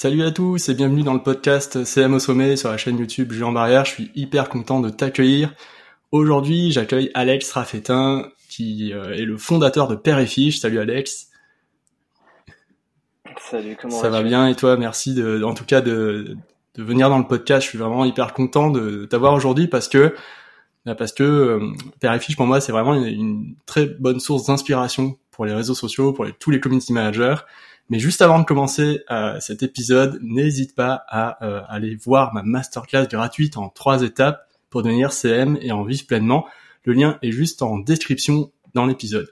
Salut à tous et bienvenue dans le podcast CM au sommet sur la chaîne YouTube Julien Barrière. Je suis hyper content de t'accueillir. Aujourd'hui, j'accueille Alex Raffetin qui euh, est le fondateur de Père et Fiche. Salut Alex. Salut, comment Ça va bien et toi? Merci de, en tout cas de, de venir dans le podcast. Je suis vraiment hyper content de t'avoir aujourd'hui parce que bah, parce que euh, Père et Fiche pour moi c'est vraiment une, une, très bonne source d'inspiration pour les réseaux sociaux, pour les, tous les community managers. Mais juste avant de commencer euh, cet épisode, n'hésite pas à euh, aller voir ma masterclass gratuite en trois étapes pour devenir CM et en vivre pleinement. Le lien est juste en description dans l'épisode.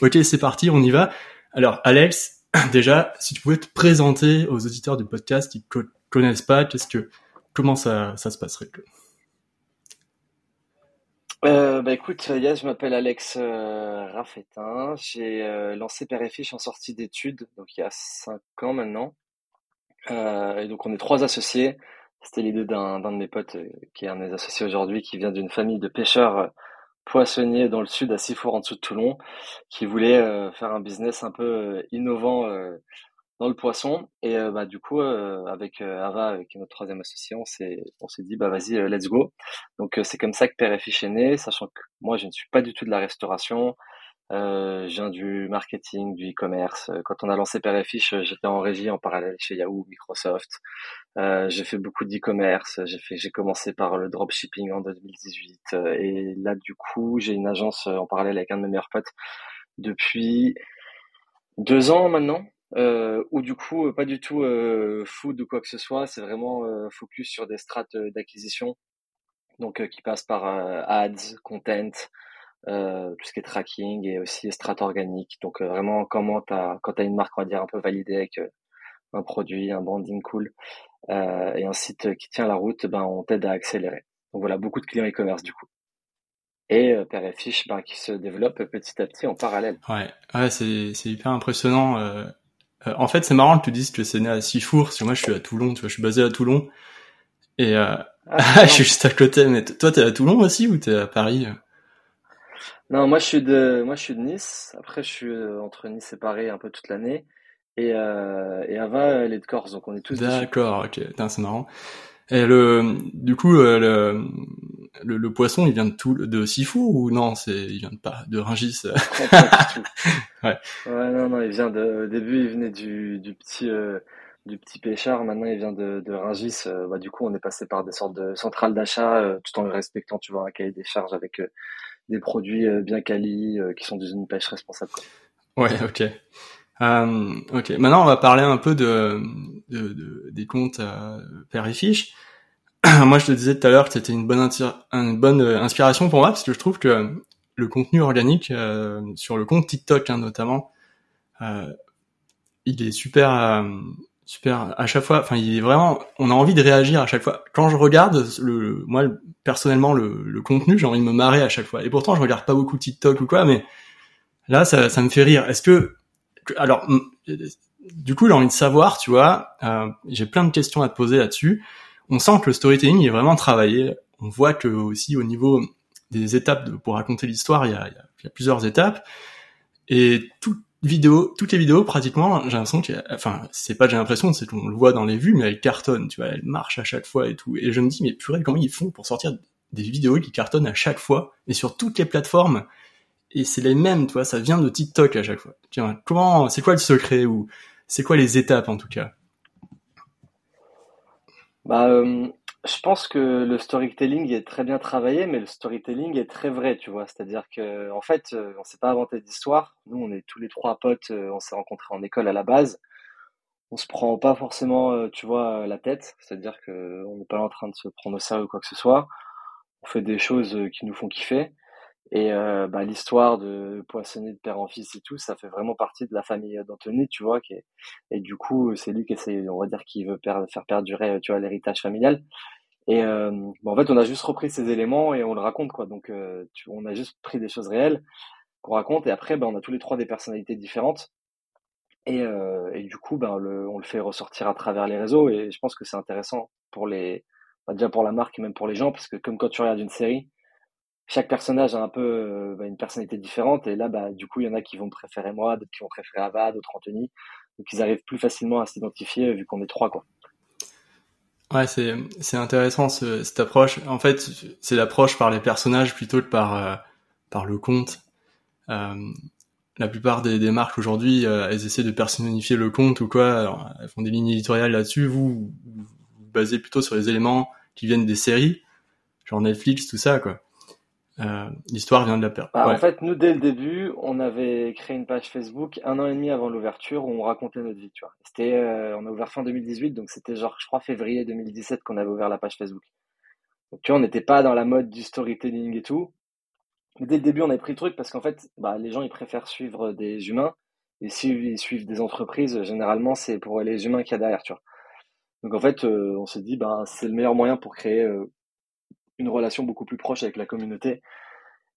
Ok, c'est parti, on y va. Alors Alex, déjà, si tu pouvais te présenter aux auditeurs du podcast qui ne connaissent pas, qu'est-ce que, comment ça, ça se passerait euh, bah écoute, Yas, je m'appelle Alex euh, Raffetin. J'ai euh, lancé Père et Fiche en sortie d'études, donc il y a cinq ans maintenant. Euh, et donc on est trois associés. C'était l'idée d'un de mes potes euh, qui est un des associés aujourd'hui, qui vient d'une famille de pêcheurs euh, poissonniers dans le sud, à Sifour, en dessous de Toulon, qui voulait faire un business un peu innovant dans le poisson. Et euh, bah, du coup, euh, avec euh, Ava, avec notre troisième associé, on s'est, on s'est dit, bah vas-y, let's go. Donc c'est comme ça que Père et Fiche est né, sachant que moi, je ne suis pas du tout de la restauration. Euh, je viens du marketing, du e-commerce. Quand on a lancé Père et Fiche, j'étais en régie en parallèle chez Yahoo, Microsoft. J'ai fait beaucoup d'e-commerce. J'ai fait, j'ai commencé par le dropshipping en 2018. et là, du coup, j'ai une agence en parallèle avec un de mes meilleurs potes depuis deux ans maintenant euh, ou du coup pas du tout euh, food ou quoi que ce soit, c'est vraiment euh, focus sur des strates euh, d'acquisition, donc euh, qui passent par ads, content, tout ce qui est tracking et aussi strates organiques. Donc vraiment comment t'as quand t'as une marque on va dire un peu validée avec un produit, un branding cool et un site qui tient la route, ben on t'aide à accélérer. Donc voilà beaucoup de clients e-commerce du coup et euh, Père et Fiche ben, qui se développe petit à petit en parallèle. Ouais, ouais c'est, c'est hyper impressionnant. Euh, euh, en fait, c'est marrant que tu dises que c'est né à Sifour, parce que moi, je suis à Toulon, tu vois, je suis basé à Toulon. Et euh, ah, je suis juste à côté. Mais toi, t'es à Toulon aussi ou t'es à Paris Non, moi, je suis de, moi, je suis de Nice. Après, je suis euh, entre Nice et Paris un peu toute l'année. Et, euh, et Ava, elle est de Corse, donc on est tous. D'accord, ok, c'est marrant. Et le, du coup, euh, le, le, le, poisson, il vient de tout, de Sifour ou non C'est, il vient de pas, de Ringis. ouais. Ouais, non, non, il vient de. Au début, il venait du, du petit, euh, du petit pêcheur. Maintenant, il vient de, de Ringis. Euh, bah, du coup, on est passé par des sortes de centrales d'achat, euh, tout en respectant, tu vois, un cahier des charges avec des produits bien quali, qui sont d'une pêche responsable. Quoi. Ouais, ok. Euh, ok, maintenant on va parler un peu de, de, de des comptes euh, Père et Fiche. moi, je te disais tout à l'heure que c'était une bonne, euh, inspiration pour moi parce que je trouve que le contenu organique euh, sur le compte TikTok hein, notamment, euh, il est super, euh, super à chaque fois. Enfin, il est vraiment, on a envie de réagir à chaque fois. Quand je regarde, le, moi personnellement le, le contenu, j'ai envie de me marrer à chaque fois. Et pourtant, je regarde pas beaucoup TikTok ou quoi, mais là, ça, ça me fait rire. Est-ce que alors, du coup, j'ai envie de savoir, tu vois, euh, j'ai plein de questions à te poser là-dessus. On sent que le storytelling est vraiment travaillé. On voit que aussi au niveau des étapes pour raconter l'histoire, il y a, plusieurs étapes. Et toutes les vidéos, pratiquement, j'ai l'impression que, enfin, c'est pas j'ai l'impression, c'est qu'on le voit dans les vues, mais elles cartonnent, tu vois, elles marchent à chaque fois et tout. Et je me dis, mais purée, comment ils font pour sortir des vidéos qui cartonnent à chaque fois? Et sur toutes les plateformes et c'est les mêmes, tu ça vient de TikTok à chaque fois. Comment, c'est quoi le secret ou c'est quoi les étapes en tout cas? Bah, euh, je pense que le storytelling est très bien travaillé, mais le storytelling est très vrai, tu vois. C'est-à-dire que, en fait, euh, on s'est pas inventé d'histoire. Nous, on est tous les trois potes, euh, on s'est rencontrés en école à la base. On se prend pas forcément, tu vois, la tête. C'est-à-dire que on n'est pas en train de se prendre au sérieux ou quoi que ce soit. On fait des choses qui nous font kiffer. Et euh, bah, l'histoire de poissonner de père en fils et tout, ça fait vraiment partie de la famille d'Anthony, tu vois. Qui est... Et du coup, c'est lui qui essaie, on va dire, qui veut faire perdurer, tu vois, l'héritage familial. Et euh, bah, en fait, on a juste repris ces éléments et on le raconte, quoi. Donc, euh, tu, on a juste pris des choses réelles qu'on raconte. Et après, bah, on a tous les trois des personnalités différentes. Et, euh, et du coup, ben, le, on le fait ressortir à travers les réseaux. Et je pense que c'est intéressant pour les, déjà pour la marque et même pour les gens, parce que comme quand tu regardes une série, chaque personnage a un peu euh, bah, une personnalité différente et là bah du coup il y en a qui vont préférer moi d'autres qui vont préférer Ava d'autres Anthony Donc ils arrivent plus facilement à s'identifier vu qu'on est trois quoi. Ouais, c'est c'est intéressant ce, cette approche. En fait, c'est l'approche par les personnages plutôt que par euh, par le. Euh, la plupart des, des marques aujourd'hui, euh, elles essaient de personnifier le compte ou quoi. Elles font des lignes éditoriales là-dessus. Vous, vous, vous basez plutôt sur les éléments qui viennent des séries, genre Netflix, tout ça, quoi. Euh, l'histoire vient de la perte. Bah, En fait, nous, dès le début, on avait créé une page Facebook un an et demi avant l'ouverture où on racontait notre vie, tu vois. C'était, euh, on a ouvert fin 2018, donc c'était genre, je crois, février 2017 qu'on avait ouvert la page Facebook. Donc, tu vois, on n'était pas dans la mode du storytelling et tout. Mais dès le début, on avait pris le truc parce qu'en fait, bah, les gens, ils préfèrent suivre des humains. Et s'ils suivent des entreprises, généralement, c'est pour les humains qu'il y a derrière, tu vois. Donc, en fait, euh, on s'est dit, bah, c'est le meilleur moyen pour créer une relation beaucoup plus proche avec la communauté,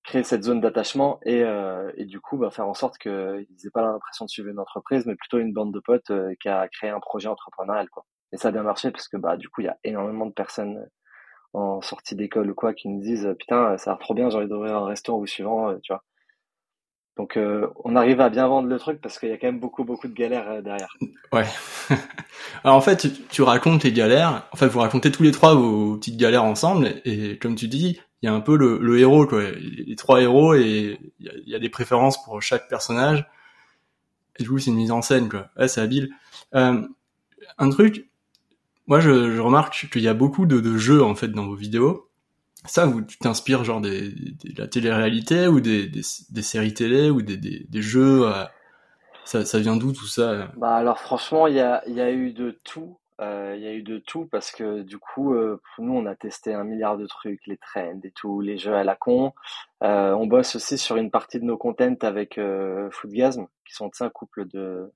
créer cette zone d'attachement et, euh, et du coup bah, faire en sorte qu'ils n'aient pas l'impression de suivre une entreprise, mais plutôt une bande de potes euh, qui a créé un projet entrepreneurial. Quoi. Et ça a bien marché parce que bah, du coup, il y a énormément de personnes en sortie d'école ou quoi qui nous disent Putain, ça a trop bien, j'ai envie d'ouvrir un restaurant ou suivant, euh, tu vois. Donc euh, on arrive à bien vendre le truc parce qu'il y a quand même beaucoup beaucoup de galères euh, derrière. Ouais. Alors en fait, tu, racontes les galères. En fait, vous racontez tous les trois vos petites galères ensemble et, comme tu dis, il y a un peu le, le héros quoi, les trois héros et il y, a, y, a, des préférences pour chaque personnage. Et du coup, c'est une mise en scène quoi. Ouais, c'est habile. Euh, un truc, moi je, je remarque qu'il y a beaucoup de, de jeux en fait dans vos vidéos ça tu t'inspires genre de la télé-réalité ou des, séries télé ou des, jeux euh, ça, vient d'où tout ça? Bah alors franchement il y a, eu de tout. Euh, il y a eu de tout parce que du coup euh, nous on a testé un milliard de trucs les trends et tout les jeux à la con. On bosse aussi sur une partie de nos contents avec Foodgasm qui sont un couple de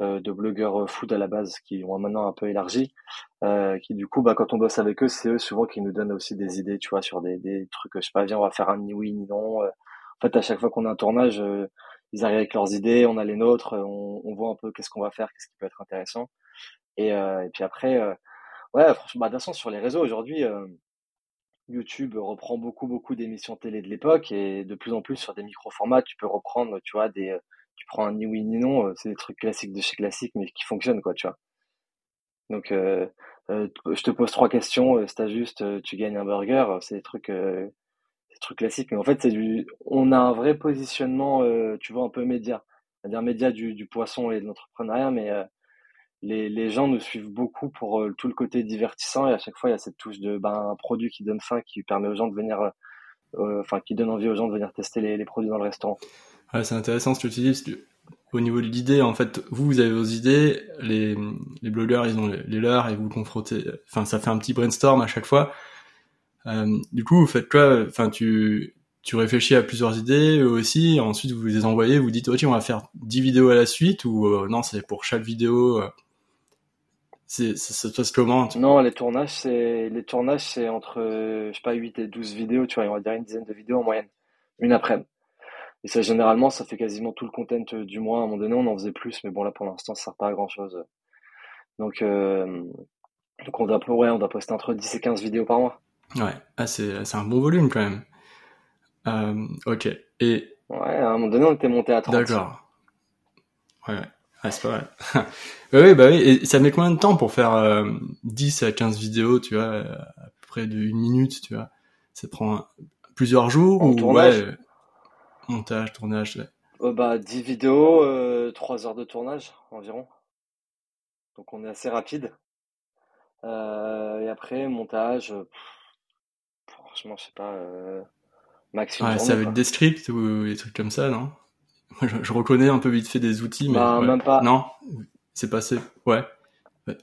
de blogueurs food à la base qui ont maintenant un peu élargi, euh, qui du coup, bah, quand on bosse avec eux, c'est eux souvent qui nous donnent aussi des idées, tu vois, sur des, des trucs, je sais pas, viens, on va faire un ni oui ni non. Euh. En fait, à chaque fois qu'on a un tournage, ils arrivent avec leurs idées, on a les nôtres, on, on voit un peu qu'est-ce qu'on va faire, qu'est-ce qui peut être intéressant. Et, et puis après, ouais, franchement, bah, de toute façon, sur les réseaux aujourd'hui, YouTube reprend beaucoup, beaucoup d'émissions télé de l'époque et de plus en plus sur des micro-formats, tu peux reprendre, tu vois, des, tu prends un ni oui ni non, euh, c'est des trucs classiques de chez classique, mais qui fonctionnent, quoi, tu vois. Donc, euh, euh, je te pose trois questions, c'est juste, tu gagnes un burger, c'est des trucs, euh, des trucs classiques. Mais en fait, c'est du, on a un vrai positionnement, tu vois, un peu média, c'est-à-dire média du, poisson et de l'entrepreneuriat, mais les, les gens nous suivent beaucoup pour tout le côté divertissant et à chaque fois, il y a cette touche de, ben, un produit qui donne faim, qui permet aux gens de venir, enfin, qui donne envie aux gens de venir tester les produits dans le restaurant. C'est intéressant ce que tu dis, parce au niveau de l'idée, en fait, vous, vous avez vos idées, les, blogueurs, ils ont les, leurs, et vous confrontez, enfin, ça fait un petit brainstorm à chaque fois. Euh, du coup, vous faites quoi? Enfin, tu, tu réfléchis à plusieurs idées, eux aussi, ensuite vous les envoyez, vous dites, ok, on va faire 10 vidéos à la suite, ou euh, non, c'est pour chaque vidéo, euh, c'est, ça, se passe comment. Non, les tournages, c'est, les tournages, c'est entre, je sais pas, 8 et 12 vidéos, tu vois, on va dire une dizaine de vidéos en moyenne, une après-midi. Et ça, généralement, ça fait quasiment tout le content du mois. À un moment donné, on en faisait plus, mais bon, là, pour l'instant, ça sert pas à grand chose. Donc, euh, donc on doit, ouais, on doit poster entre 10 et 15 vidéos par mois. Ouais, ah, c'est, c'est un bon volume quand même. Euh, ok. Et. Ouais, à un moment donné, on était monté à 30. D'accord. Ouais, ouais. Ah, c'est pas mal. oui, bah oui. Et ça met combien de temps pour faire euh, 10 à 15 vidéos, tu vois, à peu près d'une minute, tu vois? Ça prend plusieurs jours en ou tournage ouais Montage, tournage. Ouais. Euh, bah, 10 vidéos, euh, 3 heures de tournage environ. Donc on est assez rapide. Euh, et après, montage, pff, franchement, je sais pas, euh, max une ouais, journée, ça va être des scripts ou des trucs comme ça, non? Je, je, reconnais un peu vite fait des outils, mais Bah, ouais. même pas. Non, c'est passé. Ouais.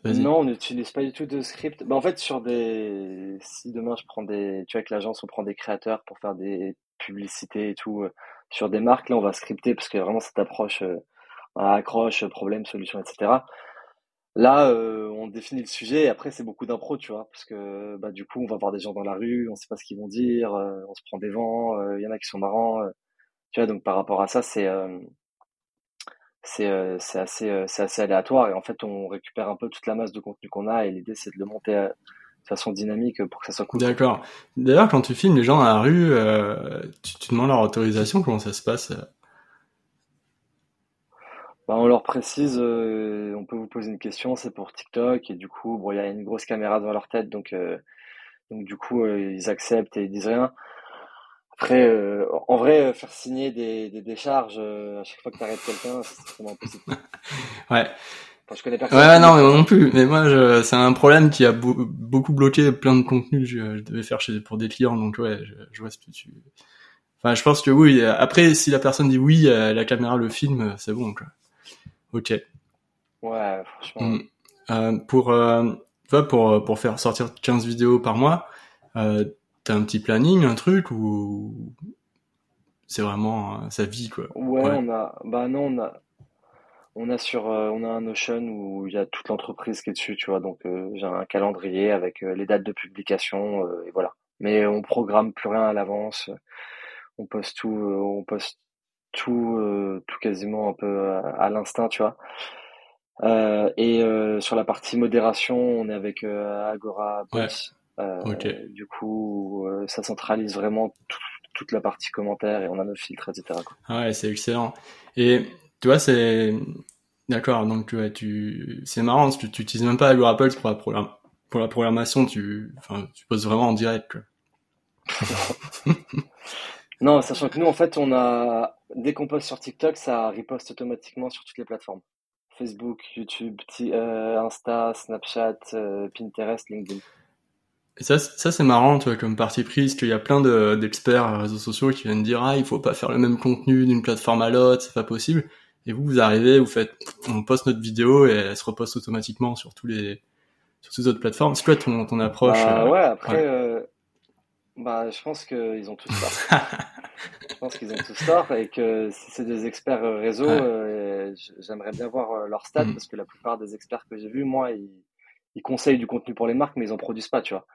Non, on n'utilise pas du tout de script. Bah, en fait, sur des, si demain je prends des, tu vois, avec l'agence, on prend des créateurs pour faire des publicités et tout, euh, sur des marques, là, on va scripter parce que vraiment cette approche, euh, accroche, problème, solution, etc. Là, euh, on définit le sujet et après, c'est beaucoup d'impro, tu vois, parce que, bah, du coup, on va voir des gens dans la rue, on sait pas ce qu'ils vont dire, euh, on se prend des vents, il y en a qui sont marrants, tu vois, donc par rapport à ça, c'est, c'est euh, c'est assez euh, assez aléatoire et en fait on récupère un peu toute la masse de contenu qu'on a et l'idée c'est de le monter euh, de façon dynamique pour que ça soit cool. D'accord. D'ailleurs, quand tu filmes les gens dans la rue, euh, tu, tu demandes leur autorisation, comment ça se passe Bah, on leur précise, on peut vous poser une question, c'est pour TikTok, et du coup, bon, il y a une grosse caméra devant leur tête, donc, donc du coup, ils acceptent et ils disent rien. Après, euh, en vrai, faire signer des, des décharges à chaque fois que tu arrêtes quelqu'un, c'est vraiment impossible. ouais. Enfin, je connais personne. Ouais, non, mais moi non plus. Mais moi, je, c'est un problème qui a beaucoup bloqué plein de contenus que je, je, devais faire chez, pour des clients, donc ouais, je, je vois ce que tu... Enfin, je pense que oui. Après, si la personne dit oui, la caméra le filme, c'est bon, quoi. Ok. Ouais, franchement. Mm. Euh, pour, euh, pour, pour faire sortir 15 vidéos par mois, euh, t'as un petit planning, un truc, ou c'est vraiment euh, sa vie, quoi? Ouais, on a, bah non, on a, on a sur, euh, on a un Notion où il y a toute l'entreprise qui est dessus, tu vois, donc euh, j'ai un calendrier avec les dates de publication, et voilà. Mais on programme plus rien à l'avance, on poste tout, on poste tout, tout quasiment un peu à, l'instinct, tu vois. Euh, et euh, sur la partie modération, on est avec Agora Boss. Du coup, ça centralise vraiment toute la partie commentaire et on a nos filtres, etc. Quoi. Ouais, c'est excellent. Et tu vois, c'est d'accord. Donc tu c'est marrant parce que tu utilises même pas Agora Pulse pour la pour la programmation. Tu enfin, tu poses vraiment en direct. non, sachant que nous, en fait, on a Dès qu'on poste sur TikTok, ça riposte automatiquement sur toutes les plateformes. Facebook, YouTube, euh, Insta, Snapchat, euh, Pinterest, LinkedIn. Et ça, ça c'est marrant, tu vois, comme partie prise, qu'il y a plein d'experts réseaux sociaux qui viennent dire ah il faut pas faire le même contenu d'une plateforme à l'autre, c'est pas possible. Et vous, vous arrivez, vous faites, on poste notre vidéo et elle se reposte automatiquement sur tous les, sur toutes les autres plateformes. C'est quoi ton, ton approche bah, Ouais, après, bah, je pense qu'ils ont tous tort. je pense qu'ils ont tous tort et que si c'est des experts réseau, euh, j'aimerais bien voir euh, leurs stats mm. parce que la plupart des experts que j'ai vus, moi, ils, ils, conseillent du contenu pour les marques, mais ils en produisent pas, tu vois.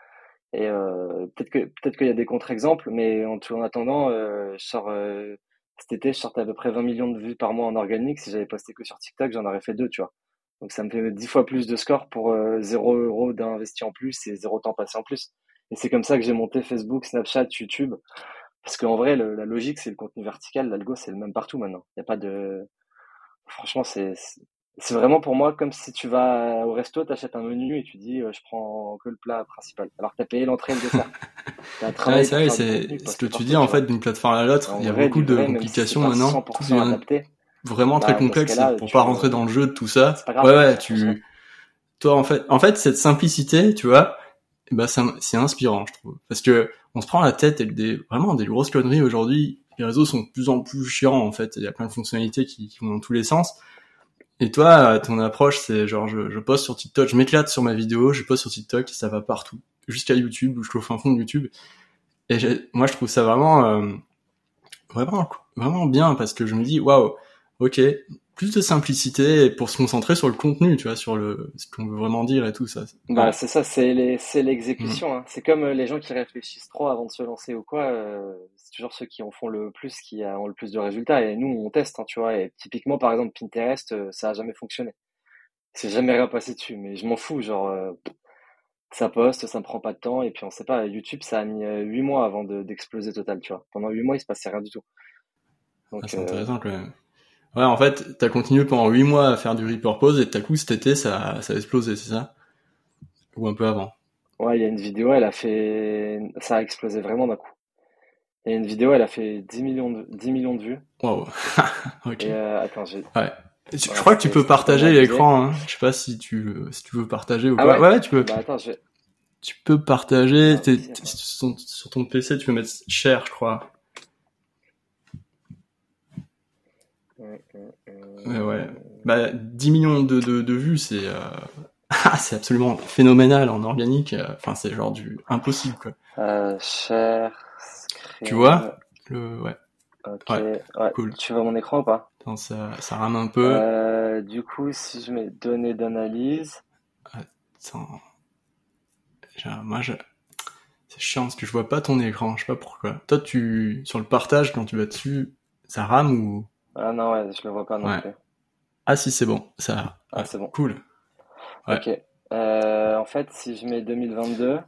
Et euh, peut-être que peut-être qu'il y a des contre-exemples, mais en, en attendant, euh, euh, cet été, je sortais à peu près 20 millions de vues par mois en organique. Si j'avais posté que sur TikTok, j'en aurais fait deux, tu vois. Donc ça me fait 10 fois plus de score pour 0 euros d'investi en plus et 0 temps passé en plus. Et c'est comme ça que j'ai monté Facebook, Snapchat, YouTube. Parce qu'en vrai, la logique, c'est le contenu vertical. L'algo, c'est le même partout maintenant. Il n'y a pas de. Franchement, c'est. C'est vraiment pour moi comme si tu vas au resto, tu achètes un menu et tu dis euh, je prends que le plat principal. Alors que tu as payé l'entrée et le dessert. ouais, c'est vrai, c'est ce que tu dis en fait d'une plateforme à l'autre. Il y a beaucoup de complications maintenant. Tout adapté, vraiment très bah, complexe pour pas rentrer dans le jeu de tout ça. ouais, ouais, tu. Toi, en fait, en fait, cette simplicité, tu vois, bah c'est inspirant, je trouve, parce que on se prend la tête avec des vraiment des grosses conneries aujourd'hui. Les réseaux sont de plus en plus chiants en fait. Il y a plein de fonctionnalités qui, qui vont dans tous les sens. Et toi, ton approche, c'est genre je, je poste sur TikTok, je m'éclate sur ma vidéo, je poste sur TikTok, et ça va partout, jusqu'à YouTube où je trouve un fond de YouTube. Et moi, je trouve ça vraiment, euh, vraiment, vraiment bien parce que je me dis waouh, ok, plus de simplicité pour se concentrer sur le contenu, tu vois, sur le ce qu'on veut vraiment dire et tout ça. Bah c'est ça, c'est c'est l'exécution. Mm. Hein. C'est comme euh, les gens qui réfléchissent trop avant de se lancer ou quoi. Euh, toujours ceux qui en font le plus qui ont le plus de résultats. Et nous on teste, hein, tu vois. Et typiquement par exemple Pinterest, euh, ça a jamais fonctionné. C'est jamais rien passé dessus. Mais je m'en fous, genre ça poste, ça me prend pas de temps. Et puis on sait pas, YouTube ça a mis huit mois avant d'exploser total, tu vois. Pendant huit mois il se passait rien du tout. Ah, c'est intéressant quand même. Ouais, en fait, t'as continué pendant 8 mois à faire du repurpose et tout à coup cet été ça, ça a explosé, c'est ça? Ou un peu avant? Ouais, il y a une vidéo, elle a fait. Ça a explosé vraiment d'un coup. A une vidéo, elle a fait 10 millions de, 10 millions de vues. Wow. ok. Et euh, attends, j'ai. Ouais. Je crois que tu peux partager l'écran. Hein. Je sais pas si tu, si tu veux partager ou ah pas. Ouais, tu peux. Bah, attends, je Tu peux partager. Ah, sur, sur ton PC, tu peux mettre share, je crois. Ouais, ouais. Bah, 10 millions de, de, de vues, c'est euh... c'est absolument phénoménal en organique. Enfin, c'est genre du impossible, quoi. Euh, Tu vois le ouais. Ok. Ouais, Cool. Tu vois mon écran ou pas? Attends, ça, ça rame un peu. Euh, du coup, si je mets données d'analyse. Attends. Moi, je... c'est chiant parce que je vois pas ton écran. Je sais pas pourquoi. Toi, tu sur le partage quand tu vas dessus, ça rame ou? Ah non, ouais, je le vois pas non plus. Ah si, c'est bon, ça. Ah, c'est bon. Cool. Ok. Euh, en fait, si je mets 2022.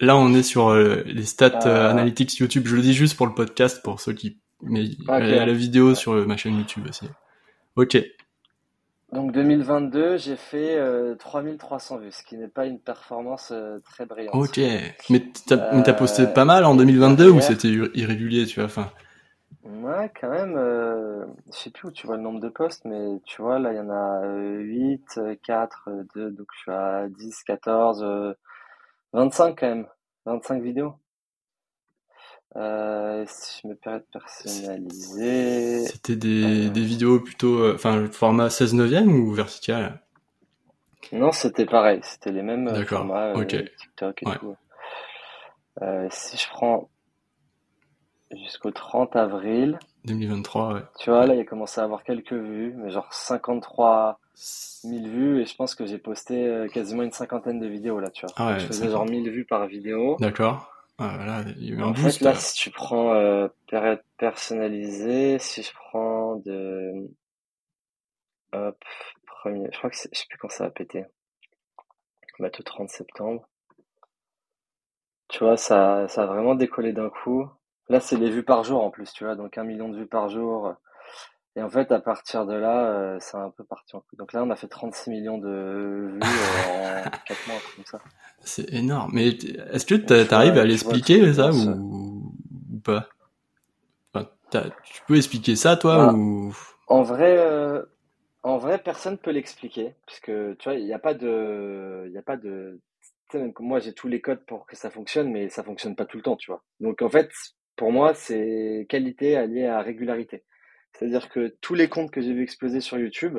Là, on est sur euh, les stats euh, analytics YouTube. Je le dis juste pour le podcast, pour ceux qui. Mais il y a la vidéo sur ma chaîne YouTube aussi. Ok. Donc 2022, j'ai fait euh, 3300 vues, ce qui n'est pas une performance euh, très brillante. Ok. Mais t'as t'as posté Euh, pas mal en 2022 ou c'était ir- irrégulier, tu vois, enfin? Ouais, quand même, euh, je sais plus où tu vois le nombre de posts, mais tu vois, là, il y en a euh, 8, euh, 4, euh, 2, donc je suis à 10, 14, euh, 25 quand même, 25 vidéos. Euh, si je me permets de personnaliser, C'était des, Euh. des vidéos plutôt, euh, enfin, format 16 neuvième ou vertical? non, c'était pareil, c'était les mêmes euh, D'accord, formats, euh, ok. TikTok et Ouais. tout. Euh, si je prends jusqu'au 30 avril, 2023, ouais. tu vois, là, il a commencé à avoir quelques vues, mais genre 53 1000 vues et je pense que j'ai posté euh, quasiment une cinquantaine de vidéos là, tu vois. Ah ouais, je faisais 50. genre 1000 vues par vidéo. D'accord. Ah, voilà, il y a eu un En boost. fait, là, si tu prends euh, période personnalisée, si je prends de... Hop, premier... Je crois que c'est... Je sais plus quand ça a pété. Bah, le 30 septembre. Tu vois, ça, ça a vraiment décollé d'un coup. Là, c'est les vues par jour en plus, tu vois, donc un million de vues par jour. Et en fait, à partir de là, euh, c'est un peu parti en couille. Donc là, on a fait 36 millions de vues euh, en 4 mois, comme ça. C'est énorme. Mais est-ce que tu t'arrives vois- à l'expliquer ça ou, ou pas? Enfin, tu peux expliquer ça toi Bah, ou? En vrai, euh, en vrai, personne peut l'expliquer, puisque tu vois, il n'y a pas de, il y a pas de, tu sais, même que moi j'ai tous les codes pour que ça fonctionne, mais ça fonctionne pas tout le temps, tu vois. Donc en fait, pour moi, c'est qualité alliée à régularité. C'est-à-dire que tous les comptes que j'ai vu exploser sur YouTube,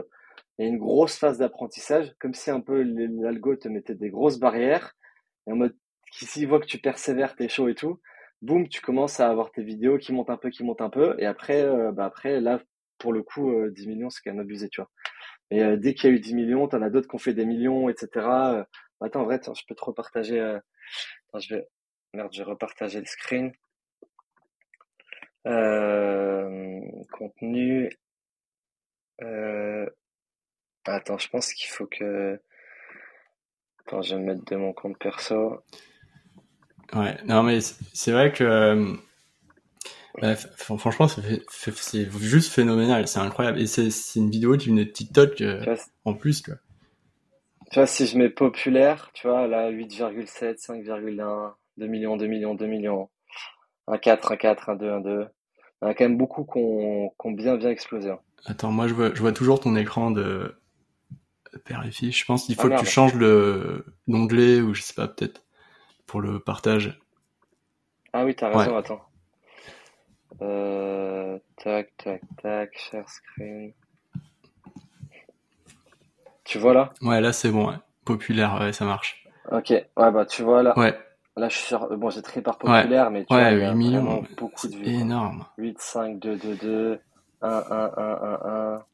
il y a une grosse phase d'apprentissage, comme si un peu l'algo te mettait des grosses barrières, et en mode, s'il voit que tu persévères, t'es chaud et tout, boum, tu commences à avoir tes vidéos qui montent un peu, qui montent un peu, et après, euh, bah après, là, pour le coup, euh, 10 millions, c'est quand même abusé, tu vois. Et euh, dès qu'il y a eu 10 millions, t'en as d'autres qui ont fait des millions, etc. Euh, attends, en vrai, je peux te repartager. euh, je vais. Merde, je vais repartager le screen. Euh, contenu. Euh... Attends, je pense qu'il faut que. Attends, je vais me mettre de mon compte perso. Ouais, non mais c'est vrai que euh, bah, franchement c'est juste phénoménal, c'est incroyable et c'est une vidéo qui venait de TikTok euh, vois, en plus quoi. tu vois, si je mets populaire, tu vois, là, 8,7, 5,1, 2 millions, 2 millions, 2 millions, 1, 4, 1, 4, 1, 2, 1, 2. Il y en a quand même beaucoup qui ont, ont bien, bien explosé. hein. Attends, moi je vois je vois toujours ton écran de père et. Je pense qu'il Ah, faut que tu changes le d'onglet ou je sais pas peut-être pour le partage. Ah oui, t'as Ouais. raison, attends. Euh, tac, tac, tac, share screen. Tu vois là? Ouais, là c'est bon, ouais. Populaire, ouais, ça marche. Ok, ouais, bah tu vois là. Ouais, Là, je suis sur... Bon, j'ai trié par populaire, mais tu ouais, vois, il y a 8 millions, beaucoup de c'est vues. quoi. énorme. 8, 5, 2, 2, 2, 1, 1, 1, 1, 1.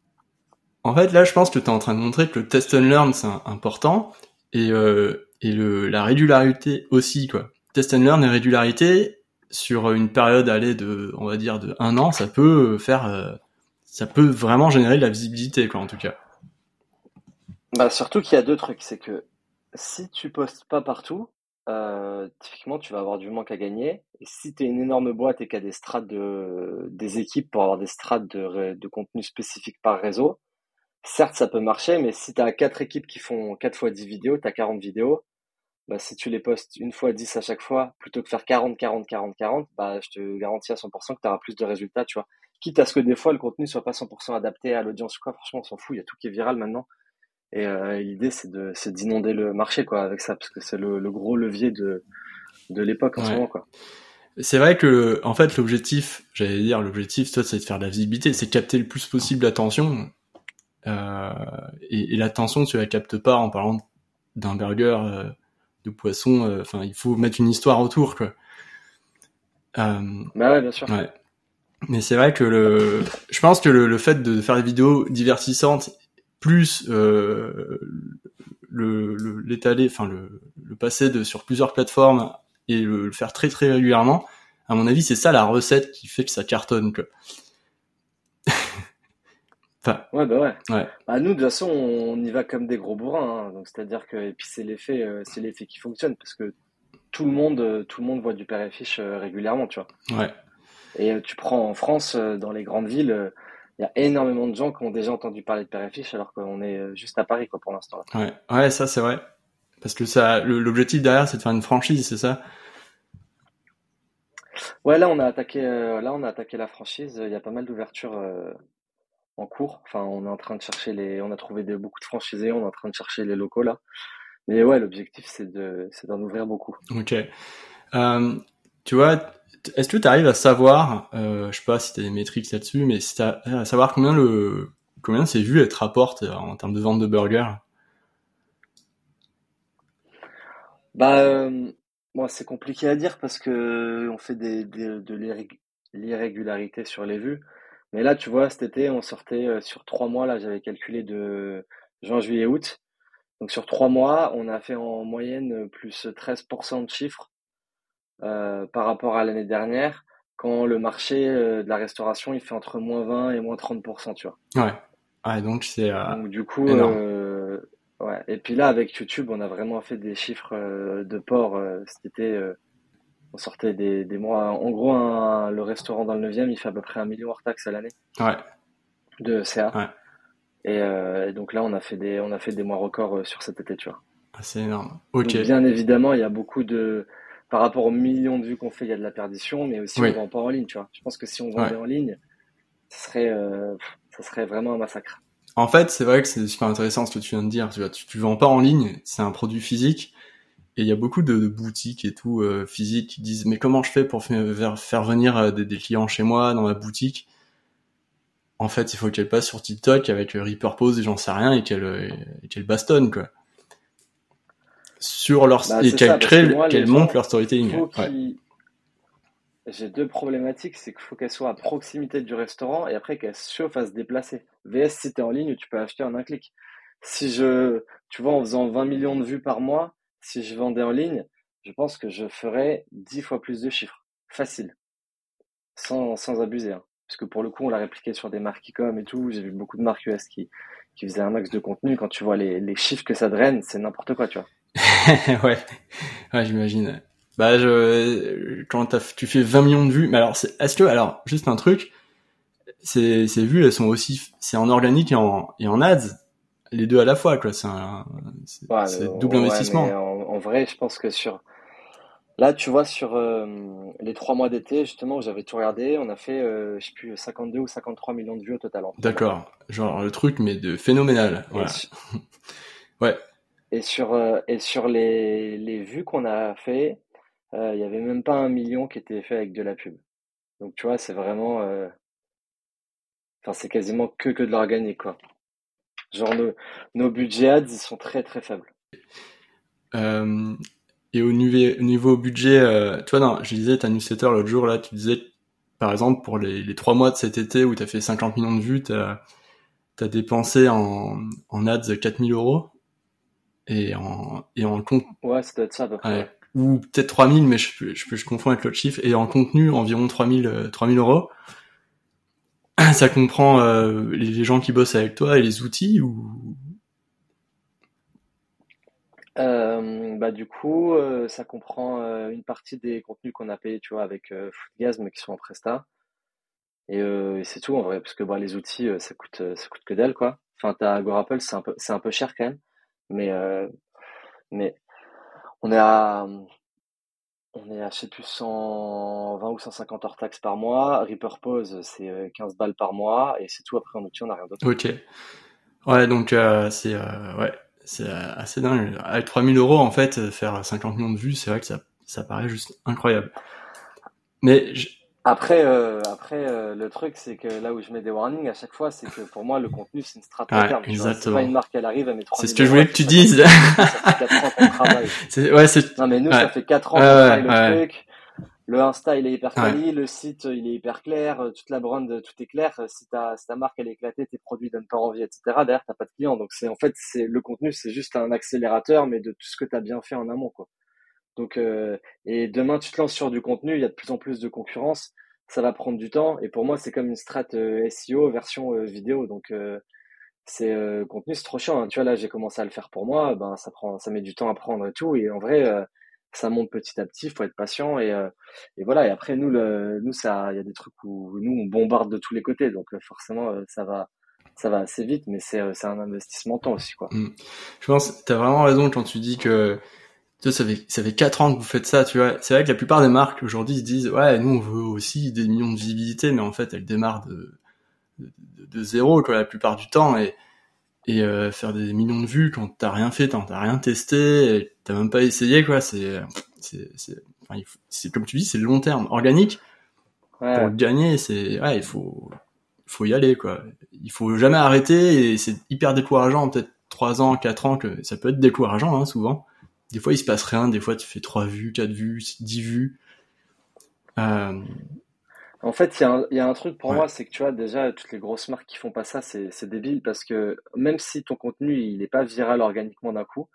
En fait, là, je pense que tu es en train de montrer que le test and learn, c'est important, et, euh, et le, la régularité aussi, quoi. Test and learn et régularité, sur une période, allez, de, on va dire, de un an, ça peut faire, euh, ça peut vraiment générer de la visibilité, quoi, en tout cas. Bah, surtout qu'il y a deux trucs. C'est que si tu postes pas partout, euh, typiquement, tu vas avoir du manque à gagner. Et si tu es une énorme boîte et qu'il y a des strates de, des équipes pour avoir des strates de, de contenu spécifique par réseau, certes, ça peut marcher, mais si tu as quatre équipes qui font 4 fois 10 vidéos, tu as 40 vidéos. Bah, si tu les postes une fois 10 à chaque fois, plutôt que faire 40, 40, 40, 40, bah, je te garantis à 100% que tu auras plus de résultats, tu vois. Quitte à ce que des fois, le contenu soit pas 100% adapté à l'audience quoi, franchement, on s'en fout, il y a tout qui est viral maintenant. Et euh, l'idée, c'est de, c'est d'inonder le marché, quoi, avec ça, parce que c'est le, le gros levier de, de l'époque en ce moment, quoi. C'est vrai que, en fait, l'objectif, j'allais dire, l'objectif, toi, c'est de faire de la visibilité, c'est capter le plus possible l'attention. Euh, et, et l'attention, tu la captes pas en parlant d'un burger, euh, de poisson. euh, Enfin, il faut mettre une histoire autour, quoi. Bah ouais, bien sûr. ouais. Mais c'est vrai que le, je pense que le, le fait de faire des vidéos divertissantes, plus euh, le le- l'étaler, enfin le, le passer de sur plusieurs plateformes et le, le faire très très régulièrement, à mon avis, c'est ça la recette qui fait que ça cartonne. Quoi. enfin, Ouais, bah ouais. ouais, Bah, nous, de toute façon, on y va comme des gros bourrins, hein. Donc, c'est-à-dire que, et puis c'est l'effet, euh, c'est l'effet qui fonctionne, parce que tout le monde, euh, tout le monde voit du père et fiche régulièrement, tu vois. ouais, Et tu prends en France, dans les grandes villes, il y a énormément de gens qui ont déjà entendu parler de Père et Fiche alors qu'on est euh, juste à Paris quoi pour l'instant. Ouais, ouais, ça c'est vrai. Parce que ça, l'objectif derrière, c'est de faire une franchise, c'est ça? Ouais, là on a attaqué, euh, là on a attaqué la franchise. Il y a pas mal d'ouvertures euh, en cours. Enfin, on est en train de chercher les, on a trouvé beaucoup de franchisés. On est en train de chercher les locaux là. Mais ouais, l'objectif c'est de, c'est d'en ouvrir beaucoup. Ok. Euh, tu vois, est-ce que tu arrives à savoir, euh, je sais pas si tu as des métriques là-dessus, mais si à savoir combien le combien ces vues te rapportent en termes de vente de burgers? Bah, euh, c'est compliqué à dire parce que on fait des, de l'irrégularité sur les vues. Mais là, tu vois, cet été, on sortait euh, sur trois mois. Là, j'avais calculé de juin, juillet, août. Donc sur trois mois, on a fait en moyenne plus 13% de chiffres euh, par rapport à l'année dernière, quand le marché euh, de la restauration, il fait entre moins 20 et moins 30%, tu vois. Ouais. Ouais, donc c'est euh, donc, du coup, ouais. Et puis là, avec YouTube, on a vraiment fait des chiffres de port été. on sortait des, des mois. En gros, le restaurant dans le 9e, il fait à peu près un million hors taxe à l'année. Ouais. De CA. Ouais. Et, donc là, on a fait des, on a fait des mois records sur cet été, tu vois. Ah, c'est énorme. Ok. bien évidemment, il y a beaucoup de, par rapport aux millions de vues qu'on fait, il y a de la perdition, mais aussi on on vend pas en ligne, tu vois. Je pense que si on vendait en ligne, ce serait, euh, ça serait vraiment un massacre. En fait, c'est vrai que c'est super intéressant ce que tu viens de dire. Tu vois, tu, vends pas en ligne, c'est un produit physique. Et il y a beaucoup de, boutiques et tout euh, physiques qui disent mais comment je fais pour faire, faire venir euh, des, clients chez moi dans ma boutique? En fait, il faut qu'elle passe sur TikTok avec Reaper Pose et j'en sais rien et qu'elle qu'elle bastonne quoi sur leur bah, et qu'elles qu'elles montent leur storytelling. J'ai deux problématiques, c'est qu'il faut qu'elles soient à proximité du restaurant et après qu'elles se chauffent à se déplacer. VS, si t'es en ligne, tu peux acheter en un clic. Si je, tu vois, en faisant 20 millions de vues par mois, si je vendais en ligne, je pense que je ferais 10 fois plus de chiffres. Facile. Sans, sans abuser. Hein. Parce que pour le coup, on l'a répliqué sur des marques e-com et tout. J'ai vu beaucoup de marques US qui, qui faisaient un max de contenu. Quand tu vois les, les chiffres que ça draine, c'est n'importe quoi, tu vois. ouais, ouais j'imagine. Bah, je, quand tu fais 20 millions de vues, mais alors, est-ce que, alors, juste un truc, ces, ces vues, elles sont aussi, c'est en organique et en, et en ads, les deux à la fois, quoi. C'est un, double investissement. En, vrai, je pense que sur, là, tu vois, sur euh, les trois mois d'été, justement, où j'avais tout regardé, on a fait, euh, je sais plus, 52 ou 53 millions de vues au total. D'accord. Genre, le truc, mais de phénoménal. Voilà. ouais. Et sur, euh, et sur les, les vues qu'on a fait, euh, il y avait même pas un million qui était fait avec de la pub. Donc tu vois, c'est vraiment, euh, enfin c'est quasiment que que de l'organique quoi. Genre nos, nos budgets ads ils sont très très faibles. et au niveau, niveau budget, vois, non, je disais ta newsletter l'autre jour là, tu disais par exemple pour les, les trois mois de cet été où tu as fait 50 millions de vues, tu as, dépensé en, en ads 4000 euros et en et en compte ouais ça doit être ça à peu près. Ou peut-être 3000 mais je, je, je confonds avec l'autre chiffre. Et en contenu environ 3000 3000 euh, euros. Ça comprend euh, les gens qui bossent avec toi et les outils ou? Euh, bah du coup euh, ça comprend une partie des contenus qu'on a payé tu vois avec Foodgasm qui sont en presta. Et, et c'est tout en vrai parce que bah les outils ça coûte ça coûte que dalle quoi. Enfin t'as Agorapple c'est un peu c'est un peu cher quand même mais, euh, mais on est à, on est à, je sais plus, 120 ou 150 hors taxes par mois. Reaper Pose, c'est 15 euh, balles par mois. Et c'est tout. Après, en outil, on n'a rien d'autre. Ok. Ouais, donc, euh, c'est, ouais, c'est assez dingue. Avec 3000 euros, en fait, faire 50 millions de vues, c'est vrai que ça, ça paraît juste incroyable. Mais, après, euh, après euh, le truc, c'est que là où je mets des warnings à chaque fois, c'est que pour moi, le contenu, c'est une stratégie. Ouais, exactement. pas une marque, elle arrive, elle met 3000 C'est ce que je voulais que tu dises. Ça fait 4 ans qu'on travaille. Ouais, c'est... Non, mais nous, ça fait 4 ans qu'on travaille le truc. Le Insta, il est hyper quali, le site, il est hyper clair, toute la brand, tout est clair. Si ta, si ta marque, elle est éclatée, tes produits donnent pas envie, etc. Derrière, t'as pas de clients. Donc, c'est, en fait, c'est, le contenu, c'est juste un accélérateur, mais de tout ce que t'as bien fait en amont, quoi. Donc, euh, et demain, tu te lances sur du contenu, il y a de plus en plus de concurrence ça va prendre du temps. Et pour moi, c'est comme une strat euh, SEO version euh, vidéo. Donc, euh, c'est contenu, c'est trop chiant. Hein. Tu vois, là, j'ai commencé à le faire pour moi. Ben, ça prend, ça met du temps à prendre et tout. Et en vrai, ça monte petit à petit, il faut être patient et, et voilà. Et après nous, le, nous ça, il y a des trucs où nous on bombarde de tous les côtés, donc forcément ça va, ça va assez vite, mais c'est un investissement temps aussi quoi. Mmh. Je pense, t'as vraiment raison quand tu dis que tu ça fait ça fait quatre ans que vous faites ça, tu vois. C'est vrai que la plupart des marques aujourd'hui se disent ouais, nous on veut aussi des millions de visibilité, mais en fait elles démarrent de de, de zéro quoi la plupart du temps et et euh, faire des millions de vues quand t'as rien fait, t'as rien testé, t'as même pas essayé quoi. C'est c'est c'est enfin, comme tu dis, c'est le long terme, organique. Ouais. Pour le gagner, c'est ouais, il faut il faut y aller quoi. Il faut jamais arrêter et c'est hyper décourageant. Peut-être trois ans, quatre ans que ça peut être décourageant hein, souvent des fois, il se passe rien. Des fois, tu fais trois vues, quatre vues, dix vues. Euh... En fait, il y, y, a un truc pour moi, c'est que tu vois, déjà, toutes les grosses marques qui font pas ça, c'est débile parce que même si ton contenu, il n'est pas viral organiquement d'un coup,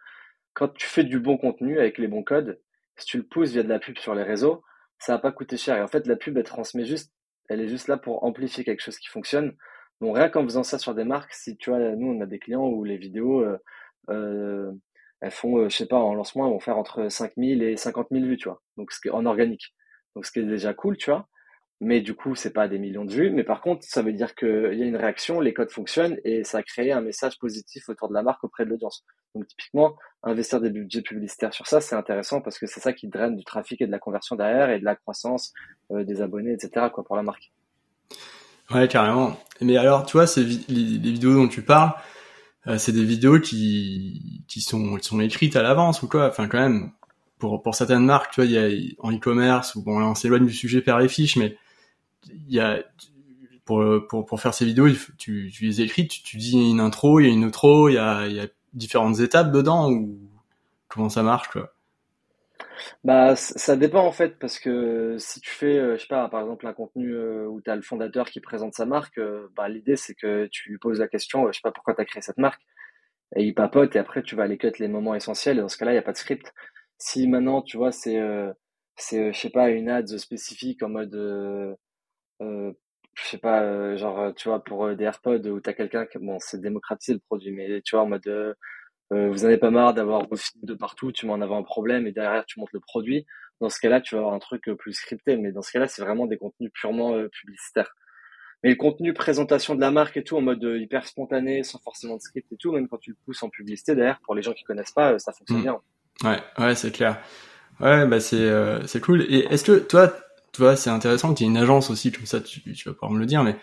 quand tu fais du bon contenu avec les bons codes, si tu le pousses via de la pub sur les réseaux, ça va pas coûter cher. Et en fait, la pub, elle transmet juste, elle est juste là pour amplifier quelque chose qui fonctionne. Donc, rien qu'en faisant ça sur des marques, si tu vois, nous, on a des clients où les vidéos, euh, euh, elles font, euh, je sais pas, en lancement, elles vont faire entre 5000 et 50 000 vues, tu vois. Donc, en organique. Donc, ce qui est déjà cool, tu vois. Mais du coup, c'est pas des millions de vues. Mais par contre, ça veut dire qu'il y a une réaction, les codes fonctionnent et ça a créé un message positif autour de la marque auprès de l'audience. Donc, typiquement, investir des budgets publicitaires sur ça, c'est intéressant parce que c'est ça qui draine du trafic et de la conversion derrière et de la croissance euh, des abonnés, etc., quoi, pour la marque. Ouais, carrément. Mais alors, tu vois, ces les vidéos dont tu parles, euh, c'est des vidéos qui qui sont qui sont écrites à l'avance ou quoi. Enfin quand même pour pour certaines marques, tu vois, il y a en e-commerce ou bon là on s'éloigne du sujet père et fiche, mais il y a pour pour pour faire ces vidéos, tu tu les écris, tu, tu dis une intro, il y a une outro, il y a il y a différentes étapes dedans ou comment ça marche quoi. Bah, ça dépend en fait, parce que si tu fais, euh, je sais pas, par exemple, un contenu euh, où tu as le fondateur qui présente sa marque, euh, bah, l'idée c'est que tu lui poses la question, je sais pas pourquoi tu as créé cette marque, et il papote, et après tu vas aller cut les moments essentiels, et dans ce cas-là, il n'y a pas de script. Si maintenant, tu vois, c'est, je sais pas, une ad spécifique en mode, je sais pas, genre, tu vois, pour des AirPods où tu as quelqu'un bon, c'est démocratiser le produit, mais tu vois, en mode euh, vous n'en avez pas marre d'avoir vos films de partout, tu m'en avais un problème et derrière tu montes le produit. Dans ce cas-là, tu vas avoir un truc euh, plus scripté, mais dans ce cas-là, c'est vraiment des contenus purement euh, publicitaires. Mais le contenu présentation de la marque et tout en mode hyper spontané, sans forcément de script et tout, même quand tu le pousses en publicité derrière, pour les gens qui connaissent pas, ça fonctionne mmh. bien. Ouais, ouais, c'est clair. Ouais, bah c'est c'est cool. Et est-ce que toi, tu vois, c'est intéressant que tu aies une agence aussi comme ça, tu, tu vas pouvoir me le dire, mais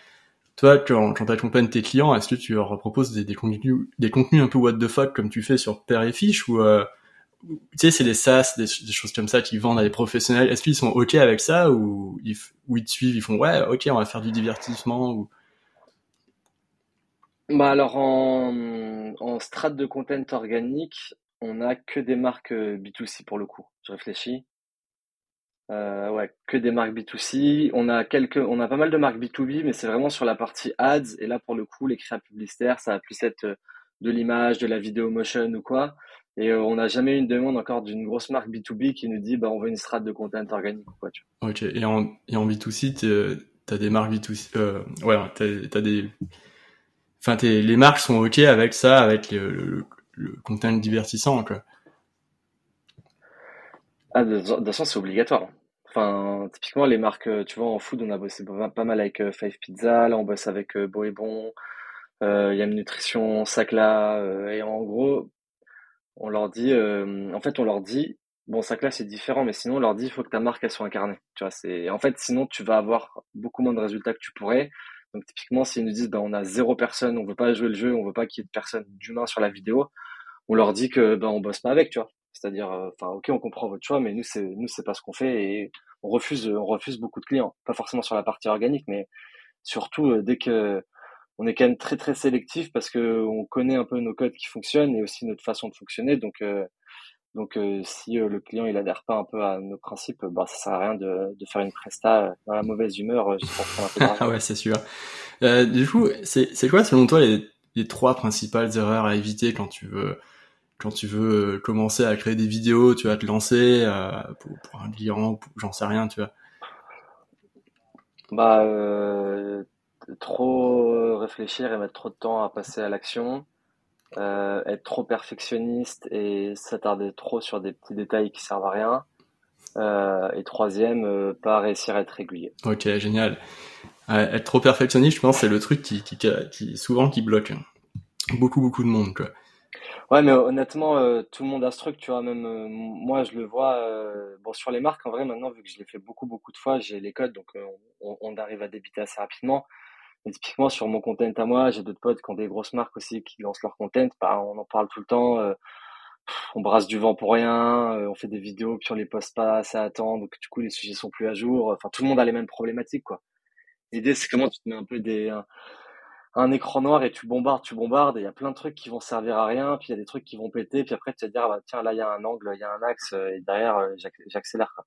toi, quand, quand tu accompagnes tes clients, est-ce que tu leur proposes des, contenus, un peu what the fuck comme tu fais sur Père et Fiche ou euh, tu sais, c'est des SaaS, des, choses comme ça qui vendent à des professionnels. Est-ce qu'ils sont ok avec ça ou ils, te suivent, ils font ouais, ok, on va faire du divertissement ou? Bah alors en, en strat de content organique, on a que des marques euh, B2C pour le coup. Je réfléchis. Euh, ouais, que des marques B2C. On a quelques, on a pas mal de marques B2B, mais c'est vraiment sur la partie ads. Et là, pour le coup, les créas publicitaires, ça va plus être euh, de l'image, de la vidéo motion ou quoi. Et euh, on n'a jamais eu une demande encore d'une grosse marque B2B qui nous dit, bah, on veut une strate de content organique ou quoi, tu vois. Et en, et en B2C, t'as des marques B2C, euh, ouais, t'as, as des, enfin, les marques sont ok avec ça, avec le, le, content divertissant. Ah, de, toute façon, c'est obligatoire. Enfin, typiquement, les marques, euh, tu vois, en food, on a bossé pas mal avec euh, Five Pizza, là, on bosse avec euh, Beau et Bon, euh, Yam Nutrition, Sacla, euh, et en gros, on leur dit, en fait, on leur dit, bon, Sacla, c'est différent, mais sinon, on leur dit, il faut que ta marque, elle soit incarnée. Tu vois, c'est, en fait, sinon, tu vas avoir beaucoup moins de résultats que tu pourrais. Donc, typiquement, s'ils nous disent, ben, on a zéro personne, on veut pas jouer le jeu, on veut pas qu'il y ait de personne d'humain sur la vidéo, on leur dit que, ben, on bosse pas avec, tu vois. C'est-à-dire, euh, enfin, ok, on comprend votre choix, mais nous, c'est nous, c'est pas ce qu'on fait et on refuse, on refuse beaucoup de clients. Pas forcément sur la partie organique, mais surtout euh, dès que on est quand même très très sélectif parce que on connaît un peu nos codes qui fonctionnent et aussi notre façon de fonctionner. Donc euh, donc si le client il adhère pas un peu à nos principes, bah ça sert à rien de, de faire une presta dans la mauvaise humeur juste pour faire un peu ouais, c'est sûr. du coup, c'est c'est quoi selon toi les les trois principales erreurs à éviter quand tu veux quand tu veux euh, commencer à créer des vidéos, tu vas te lancer euh, pour, un client, j'en sais rien, tu vois. Bah, euh, trop réfléchir et mettre trop de temps à passer à l'action euh, être trop perfectionniste et s'attarder trop sur des petits détails qui servent à rien. Et troisième, pas réussir à être régulier. Ok, génial. être trop perfectionniste, je pense, c'est le truc qui, qui, qui, souvent qui bloque beaucoup beaucoup de monde quoi. Ouais, mais honnêtement, euh, tout le monde a ce truc, tu vois. Même euh, moi, je le vois. Euh, bon, sur les marques, en vrai, maintenant, vu que je l'ai fait beaucoup beaucoup de fois, j'ai les codes, donc on, on, arrive à débiter assez rapidement. Mais typiquement sur mon content à moi, j'ai d'autres potes qui ont des grosses marques aussi qui lancent leur content. Bah, on en parle tout le temps. on brasse du vent pour rien. on fait des vidéos puis on les poste pas assez à temps, donc du coup les sujets sont plus à jour. Enfin, tout le monde a les mêmes problématiques, quoi. L'idée, c'est comment tu te mets un peu des écran noir et tu bombardes, tu bombardes, et il y a plein de trucs qui vont servir à rien, puis il y a des trucs qui vont péter, puis après tu vas te dire, ah bah, tiens, là il y a un angle, il y a un axe, euh, et derrière euh, j'accélère. Quoi.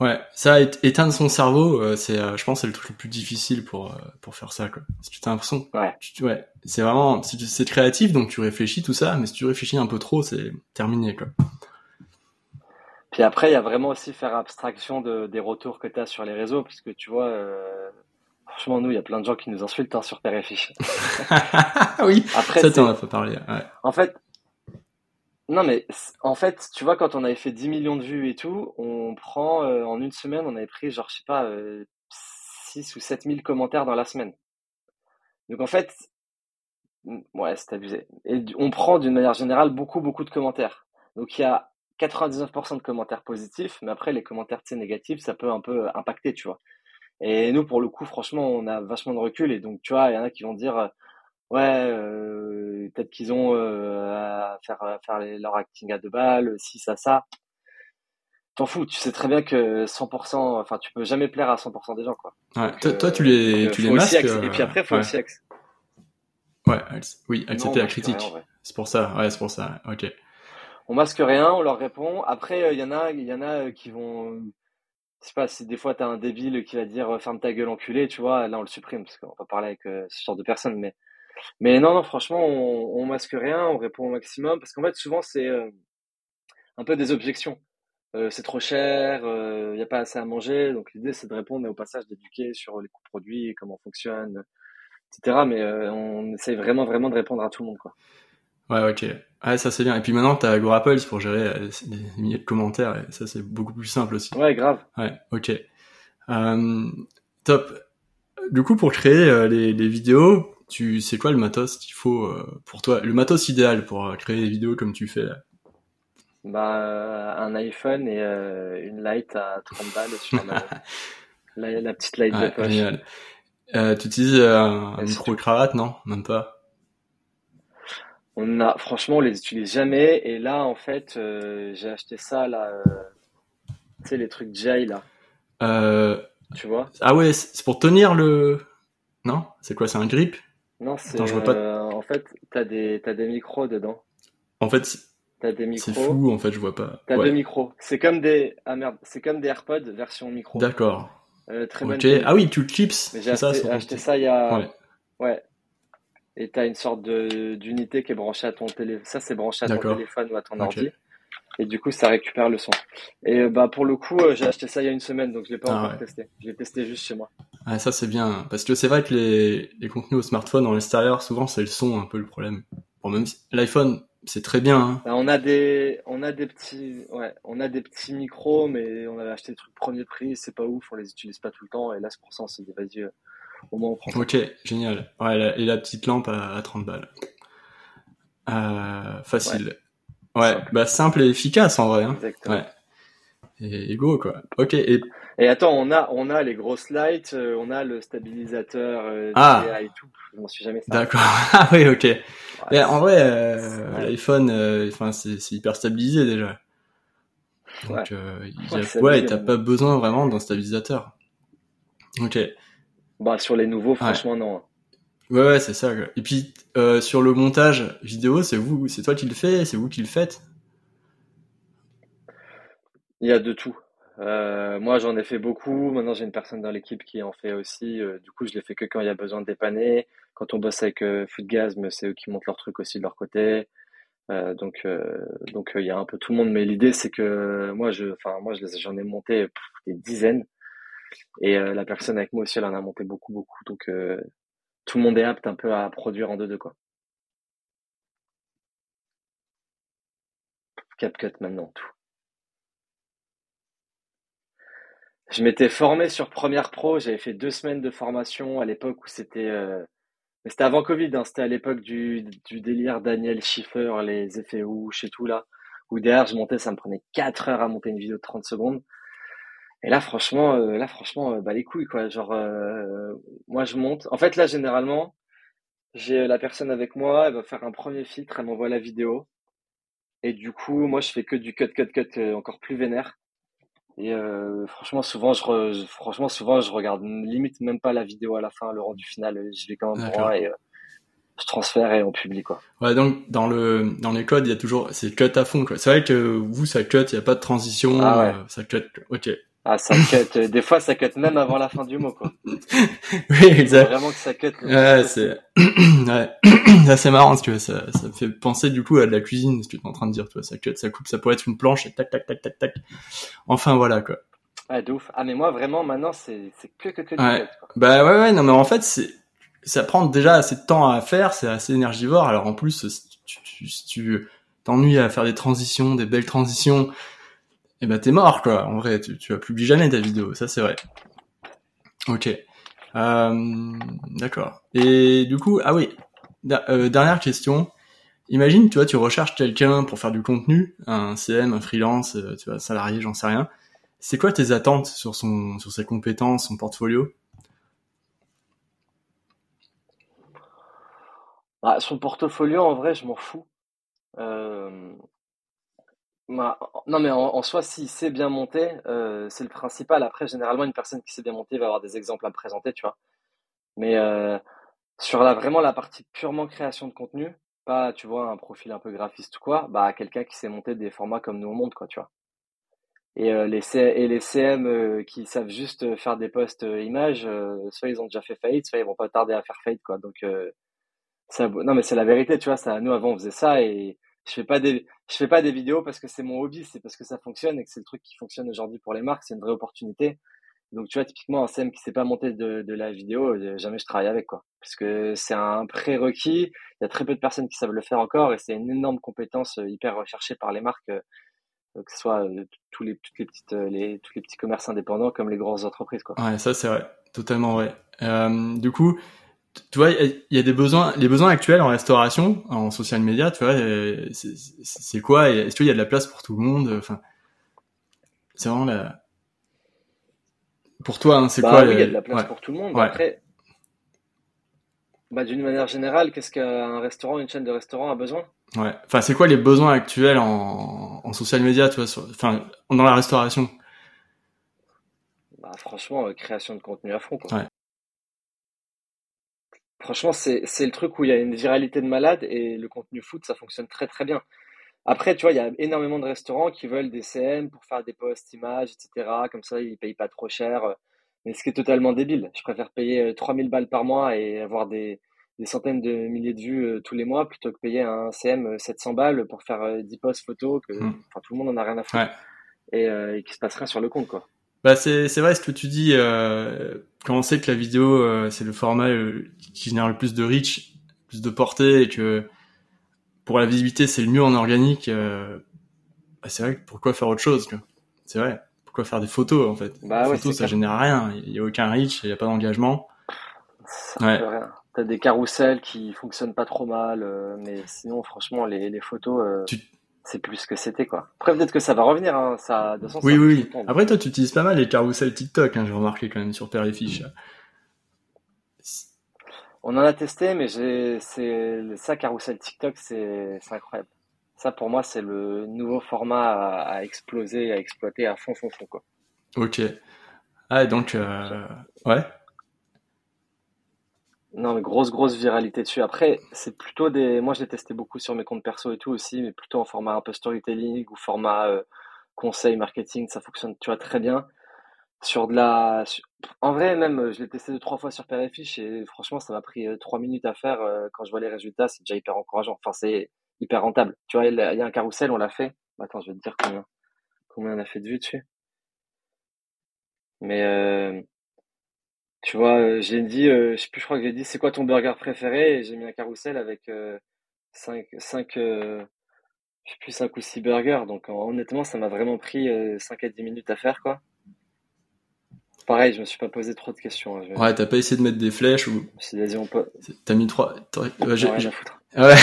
Ouais, ça, éteindre son cerveau, euh, c'est, je pense, c'est le truc le plus difficile pour pour faire ça. Quoi. Si tu as l'impression, ouais, ouais, c'est vraiment, c'est créatif, donc tu réfléchis tout ça, mais si tu réfléchis un peu trop, c'est terminé, quoi. Puis après, il y a vraiment aussi faire abstraction de, des retours que tu as sur les réseaux, puisque tu vois, Franchement, nous, il y a plein de gens qui nous insultent hein, sur Père et Fiche. oui, Après, ça t'en a pas parlé. En fait, non, mais en fait, tu vois, quand on avait fait 10 millions de vues et tout, on prend, euh, en une semaine, on avait pris, genre, je sais pas, 6 euh, ou 7 000 commentaires dans la semaine. Donc, en fait, ouais, c'est abusé. Et on prend, d'une manière générale, beaucoup, beaucoup de commentaires. Donc, il y a 99% de commentaires positifs, mais après, les commentaires négatifs, ça peut un peu impacter, tu vois. Et nous, pour le coup, franchement, on a vachement de recul. Et donc, tu vois, il y en a qui vont dire, euh, ouais, euh, peut-être qu'ils ont euh, à faire, à faire leur acting à deux balles, si, ça, ça. T'en fous, tu sais très bien que 100%, enfin, tu peux jamais plaire à 100% des gens, quoi. Ouais. toi, tu les, tu les masques. Et puis après, faut aussi accepter. Ouais, oui, accepter la critique. C'est pour ça, ouais, c'est pour ça, ok. On masque rien, on leur répond. Après, il y en a, il y en a qui vont je sais pas si des fois t'as un débile qui va dire euh, ferme ta gueule enculé, tu vois, là on le supprime parce qu'on va parler avec euh, ce genre de personnes, mais mais non non franchement on, on masque rien, on répond au maximum parce qu'en fait souvent c'est euh, un peu des objections. c'est trop cher, il n'y a pas assez à manger, donc l'idée c'est de répondre et au passage d'éduquer sur les coûts produits, comment fonctionne, etc. Mais on essaye vraiment vraiment de répondre à tout le monde quoi. Ouais, ok. Ouais, ça c'est bien. Et puis maintenant, t'as Apples pour gérer euh, des milliers de commentaires, et ça c'est beaucoup plus simple aussi. Ouais, grave. Ouais, ok. Euh, top. Du coup, pour créer euh, les, les, vidéos, tu sais quoi le matos qu'il faut euh, pour toi? Le matos idéal pour créer des vidéos comme tu fais là? Bah, un iPhone et une light à 30 balles sur la, la, petite light de poche. Génial. tu utilises un micro cravate, non? Même pas? On a, franchement, on les utilise jamais. Et là, en fait, euh, j'ai acheté ça, là, euh, tu sais, les trucs Jay, là. Euh... Tu vois? Ah ouais, c'est pour tenir le... Non? C'est quoi, c'est un grip? Non, c'est... Euh, en fait, t'as des, as des micros dedans. En fait, t'as des micros. C'est fou, en fait, je vois pas. T'as deux micros. C'est comme des... Ah merde, c'est comme des AirPods version micro. D'accord. très okay. Ah oui, tu chips. J'ai acheté, acheté ça il y a... Ouais. ouais et tu as une sorte d'unité qui est branchée à ton téléphone. Ça, c'est branché à ton téléphone ou à ton ordi. Et du coup, ça récupère le son. Et bah pour le coup, euh, j'ai acheté ça il y a une semaine, donc je l'ai pas ah encore testé. Je l'ai testé juste chez moi. Ah, ça c'est bien, parce que c'est vrai que les, les contenus au smartphone en extérieur, souvent c'est le son un peu le problème. Bon, même l'iPhone, c'est très bien. Hein. Bah, on a des, on a des petits, ouais, on a des petits micros, mais on avait acheté des trucs premier prix, c'est pas ouf, on les utilise pas tout le temps. Et là, c'est pour ça, on s'est dit vas-y, euh, Ok, génial. Ouais, et la petite lampe à, 30 balles. Euh, facile. Ouais, bah simple et efficace en vrai. Hein. Ouais. Et, go quoi. Ok. Et... et attends, on a on a les grosses lights, euh, on a le stabilisateur euh, ah. et tout. Je m'en suis jamais. D'accord. ah oui, ok. mais en vrai, euh, l'iPhone, enfin c'est hyper stabilisé déjà. Donc ouais, ouais t'as pas besoin vraiment d'un stabilisateur. Ok. Bah, sur les nouveaux, franchement, non. Hein. Ouais, ouais, c'est ça. Et puis, euh, sur le montage vidéo, c'est vous, c'est toi qui le fais, c'est vous qui le faites? Il y a de tout. Euh, moi, j'en ai fait beaucoup. Maintenant, j'ai une personne dans l'équipe qui en fait aussi. Euh, du coup, je les fais que quand il y a besoin de dépanner. Quand on bosse avec euh, Foodgasm, c'est eux qui montent leur truc aussi de leur côté. donc, donc il y a un peu tout le monde. Mais l'idée, c'est que moi, je, enfin, moi, j'en ai monté des dizaines. Et euh, la personne avec moi aussi, elle en a monté beaucoup, beaucoup. Donc, euh, tout le monde est apte un peu à produire en 2-2, quoi. CapCut maintenant, tout. Je m'étais formé sur Premiere Pro. J'avais fait deux semaines de formation à l'époque où c'était... Euh, mais c'était avant Covid, hein. c'était à l'époque du, du, délire Daniel Schiffer, les effets ouches et tout là, où derrière je montais, ça me prenait 4 heures à monter une vidéo de 30 secondes. Et là franchement, euh, là franchement, euh, bah les couilles quoi. Genre, moi je monte. En fait là généralement, j'ai la personne avec moi, elle va faire un premier filtre, elle m'envoie la vidéo. Et du coup, moi je fais que du cut, cut, cut encore plus vénère. Et euh, franchement, souvent, je franchement, souvent, je regarde limite même pas la vidéo à la fin, le rendu final. Je vais quand même droit et euh, je transfère et on publie quoi. Ouais, donc dans le dans les codes, il y a toujours c'est cut à fond quoi. C'est vrai que vous ça cut, il y a pas de transition, ah ouais. Euh, ça cut. Ok. Ah, ça cut. Euh, des fois, ça cut même avant la fin du mot, quoi. oui, exact. Vraiment que ça cut. Ouais, c'est, ouais. c'est marrant, parce que ça, ça me fait penser, du coup, à de la cuisine, ce que tu es en train de dire, tu vois, ça cut, ça coupe, ça pourrait être une planche, et tac, tac, tac, tac, tac. Enfin, voilà, quoi. Ouais, de ouf. Ah, mais moi, vraiment, maintenant, c'est, que, que, que ouais. cut, quoi. Bah, ouais, ouais, non, mais en fait, c'est, ça prend déjà assez de temps à faire, c'est assez énergivore, alors en plus, si tu, si tu t'ennuies à faire des transitions, des belles transitions, et eh ben t'es mort quoi. En vrai, tu, tu vas publier jamais ta vidéo, ça c'est vrai. Ok. Euh, D'accord. Et du coup, ah oui, euh, dernière question. Imagine, tu vois, tu recherches quelqu'un pour faire du contenu, un CM, un freelance, euh, tu vois, salarié, j'en sais rien. C'est quoi tes attentes sur son, sur ses compétences, son portfolio? Bah, Son portfolio, en vrai, je m'en fous. Euh, non, mais en, soi, s'il sait bien monter, euh, c'est le principal. Après, généralement, une personne qui sait bien va avoir des exemples à me présenter, tu vois. Mais euh, sur la, vraiment la partie purement création de contenu, pas, tu vois, un profil un peu graphiste ou quoi, bah, quelqu'un qui sait monter des formats comme nous au monde, quoi, tu vois. Et, euh, les, et les CM qui savent juste faire des posts images, soit ils ont déjà fait faillite, soit ils vont pas tarder à faire faillite, quoi. Donc, non, mais c'est la vérité, tu vois. Ça, nous, avant, on faisait ça et je fais pas des je fais pas des vidéos parce que c'est mon hobby, c'est parce que ça fonctionne et que c'est le truc qui fonctionne aujourd'hui pour les marques, c'est une vraie opportunité. Donc tu vois typiquement un CM qui sait pas monter de, de la vidéo, euh, jamais je travaille avec quoi, parce que c'est un prérequis. Il y a très peu de personnes qui savent le faire encore et c'est une énorme compétence euh, hyper recherchée par les marques, euh, que ce soit tous les toutes les petites les tous les petits commerces indépendants comme les grosses entreprises quoi. Ouais, ça c'est vrai, totalement vrai. Euh, du coup, tu vois, il y a des besoins, les besoins actuels en restauration, en social media, tu vois, euh, c'est quoi? Est-ce qu'il y a de la place pour tout le monde? Enfin, c'est vraiment la. Pour toi, hein, c'est bah quoi Oui, il y a de la place pour tout le monde. Après, bah, d'une manière générale, qu'est-ce qu'un restaurant, une chaîne de restaurants a besoin? Ouais. Enfin, c'est quoi les besoins actuels en, en social media, tu vois, enfin, dans la restauration? Bah, franchement, euh, création de contenu à fond, quoi. Ouais. Franchement, c'est, c'est le truc où il y a une viralité de malade et le contenu foot, ça fonctionne très très bien. Après, tu vois, il y a énormément de restaurants qui veulent des CM pour faire des posts images, etc. Comme ça, ils payent pas trop cher. Mais ce qui est totalement débile. Je préfère payer 3000 euh, balles par mois et avoir des, des centaines de milliers de vues euh, tous les mois plutôt que payer un CM 700 euh, balles pour faire 10 posts photos que mmh. enfin, tout le monde en a rien à foutre. Et, euh, et qui se passe rien sur le compte, quoi. Bah c'est c'est vrai ce que tu dis euh, quand on sait que la vidéo euh, c'est le format euh, qui génère le plus de reach, plus de portée et que pour la visibilité c'est le mieux en organique. Euh, bah, c'est vrai pourquoi faire autre chose C'est vrai pourquoi faire des photos en fait? Bah, ouais, photos ça génère rien, il y a aucun reach, il y a pas d'engagement. Ouais. T'as des carousels qui fonctionnent pas trop mal, mais sinon franchement les les photos. Tu c'est plus ce que c'était quoi. Après peut-être que ça va revenir, hein. ça. De oui oui. Après toi tu utilises pas mal les carousels TikTok, hein, j'ai remarqué quand même sur Père et Fiche. On en a testé, mais j'ai c'est ça carousel TikTok, c'est incroyable. Ça pour moi c'est le nouveau format à, exploser, à exploiter à fond fond fond quoi. Ok. Ah donc euh... ouais. Non, mais grosse, grosse viralité dessus. Après, c'est plutôt des. Moi, je l'ai testé beaucoup sur mes comptes perso et tout aussi, mais plutôt en format un peu storytelling ou format euh, conseil marketing. Ça fonctionne, tu vois, très bien. Sur de la. En vrai, même, je l'ai testé deux, trois fois sur Père et franchement, ça m'a pris euh, trois minutes à faire. Euh, quand je vois les résultats, c'est déjà hyper encourageant. Enfin, c'est hyper rentable. Tu vois, il y a un carrousel, on l'a fait. Attends, je vais te dire combien, combien on a fait de vues dessus. Mais. Tu vois, euh, j'ai dit, euh, je sais plus, je crois que j'ai dit, c'est quoi ton burger préféré? Et j'ai mis un carrousel avec euh, 5, je suis plus 5 ou 6 burgers, donc honnêtement, ça m'a vraiment pris 5 à 10 minutes à faire, quoi. Pareil, je me suis pas posé trop de questions. hein, je- Ouais, t'as pas essayé de mettre des flèches ou? Je me suis dit, vas-y, on peut. t'as mis trois. t'aurais- ouais, j'ai- Rien j'ai- à foutre. Ouais.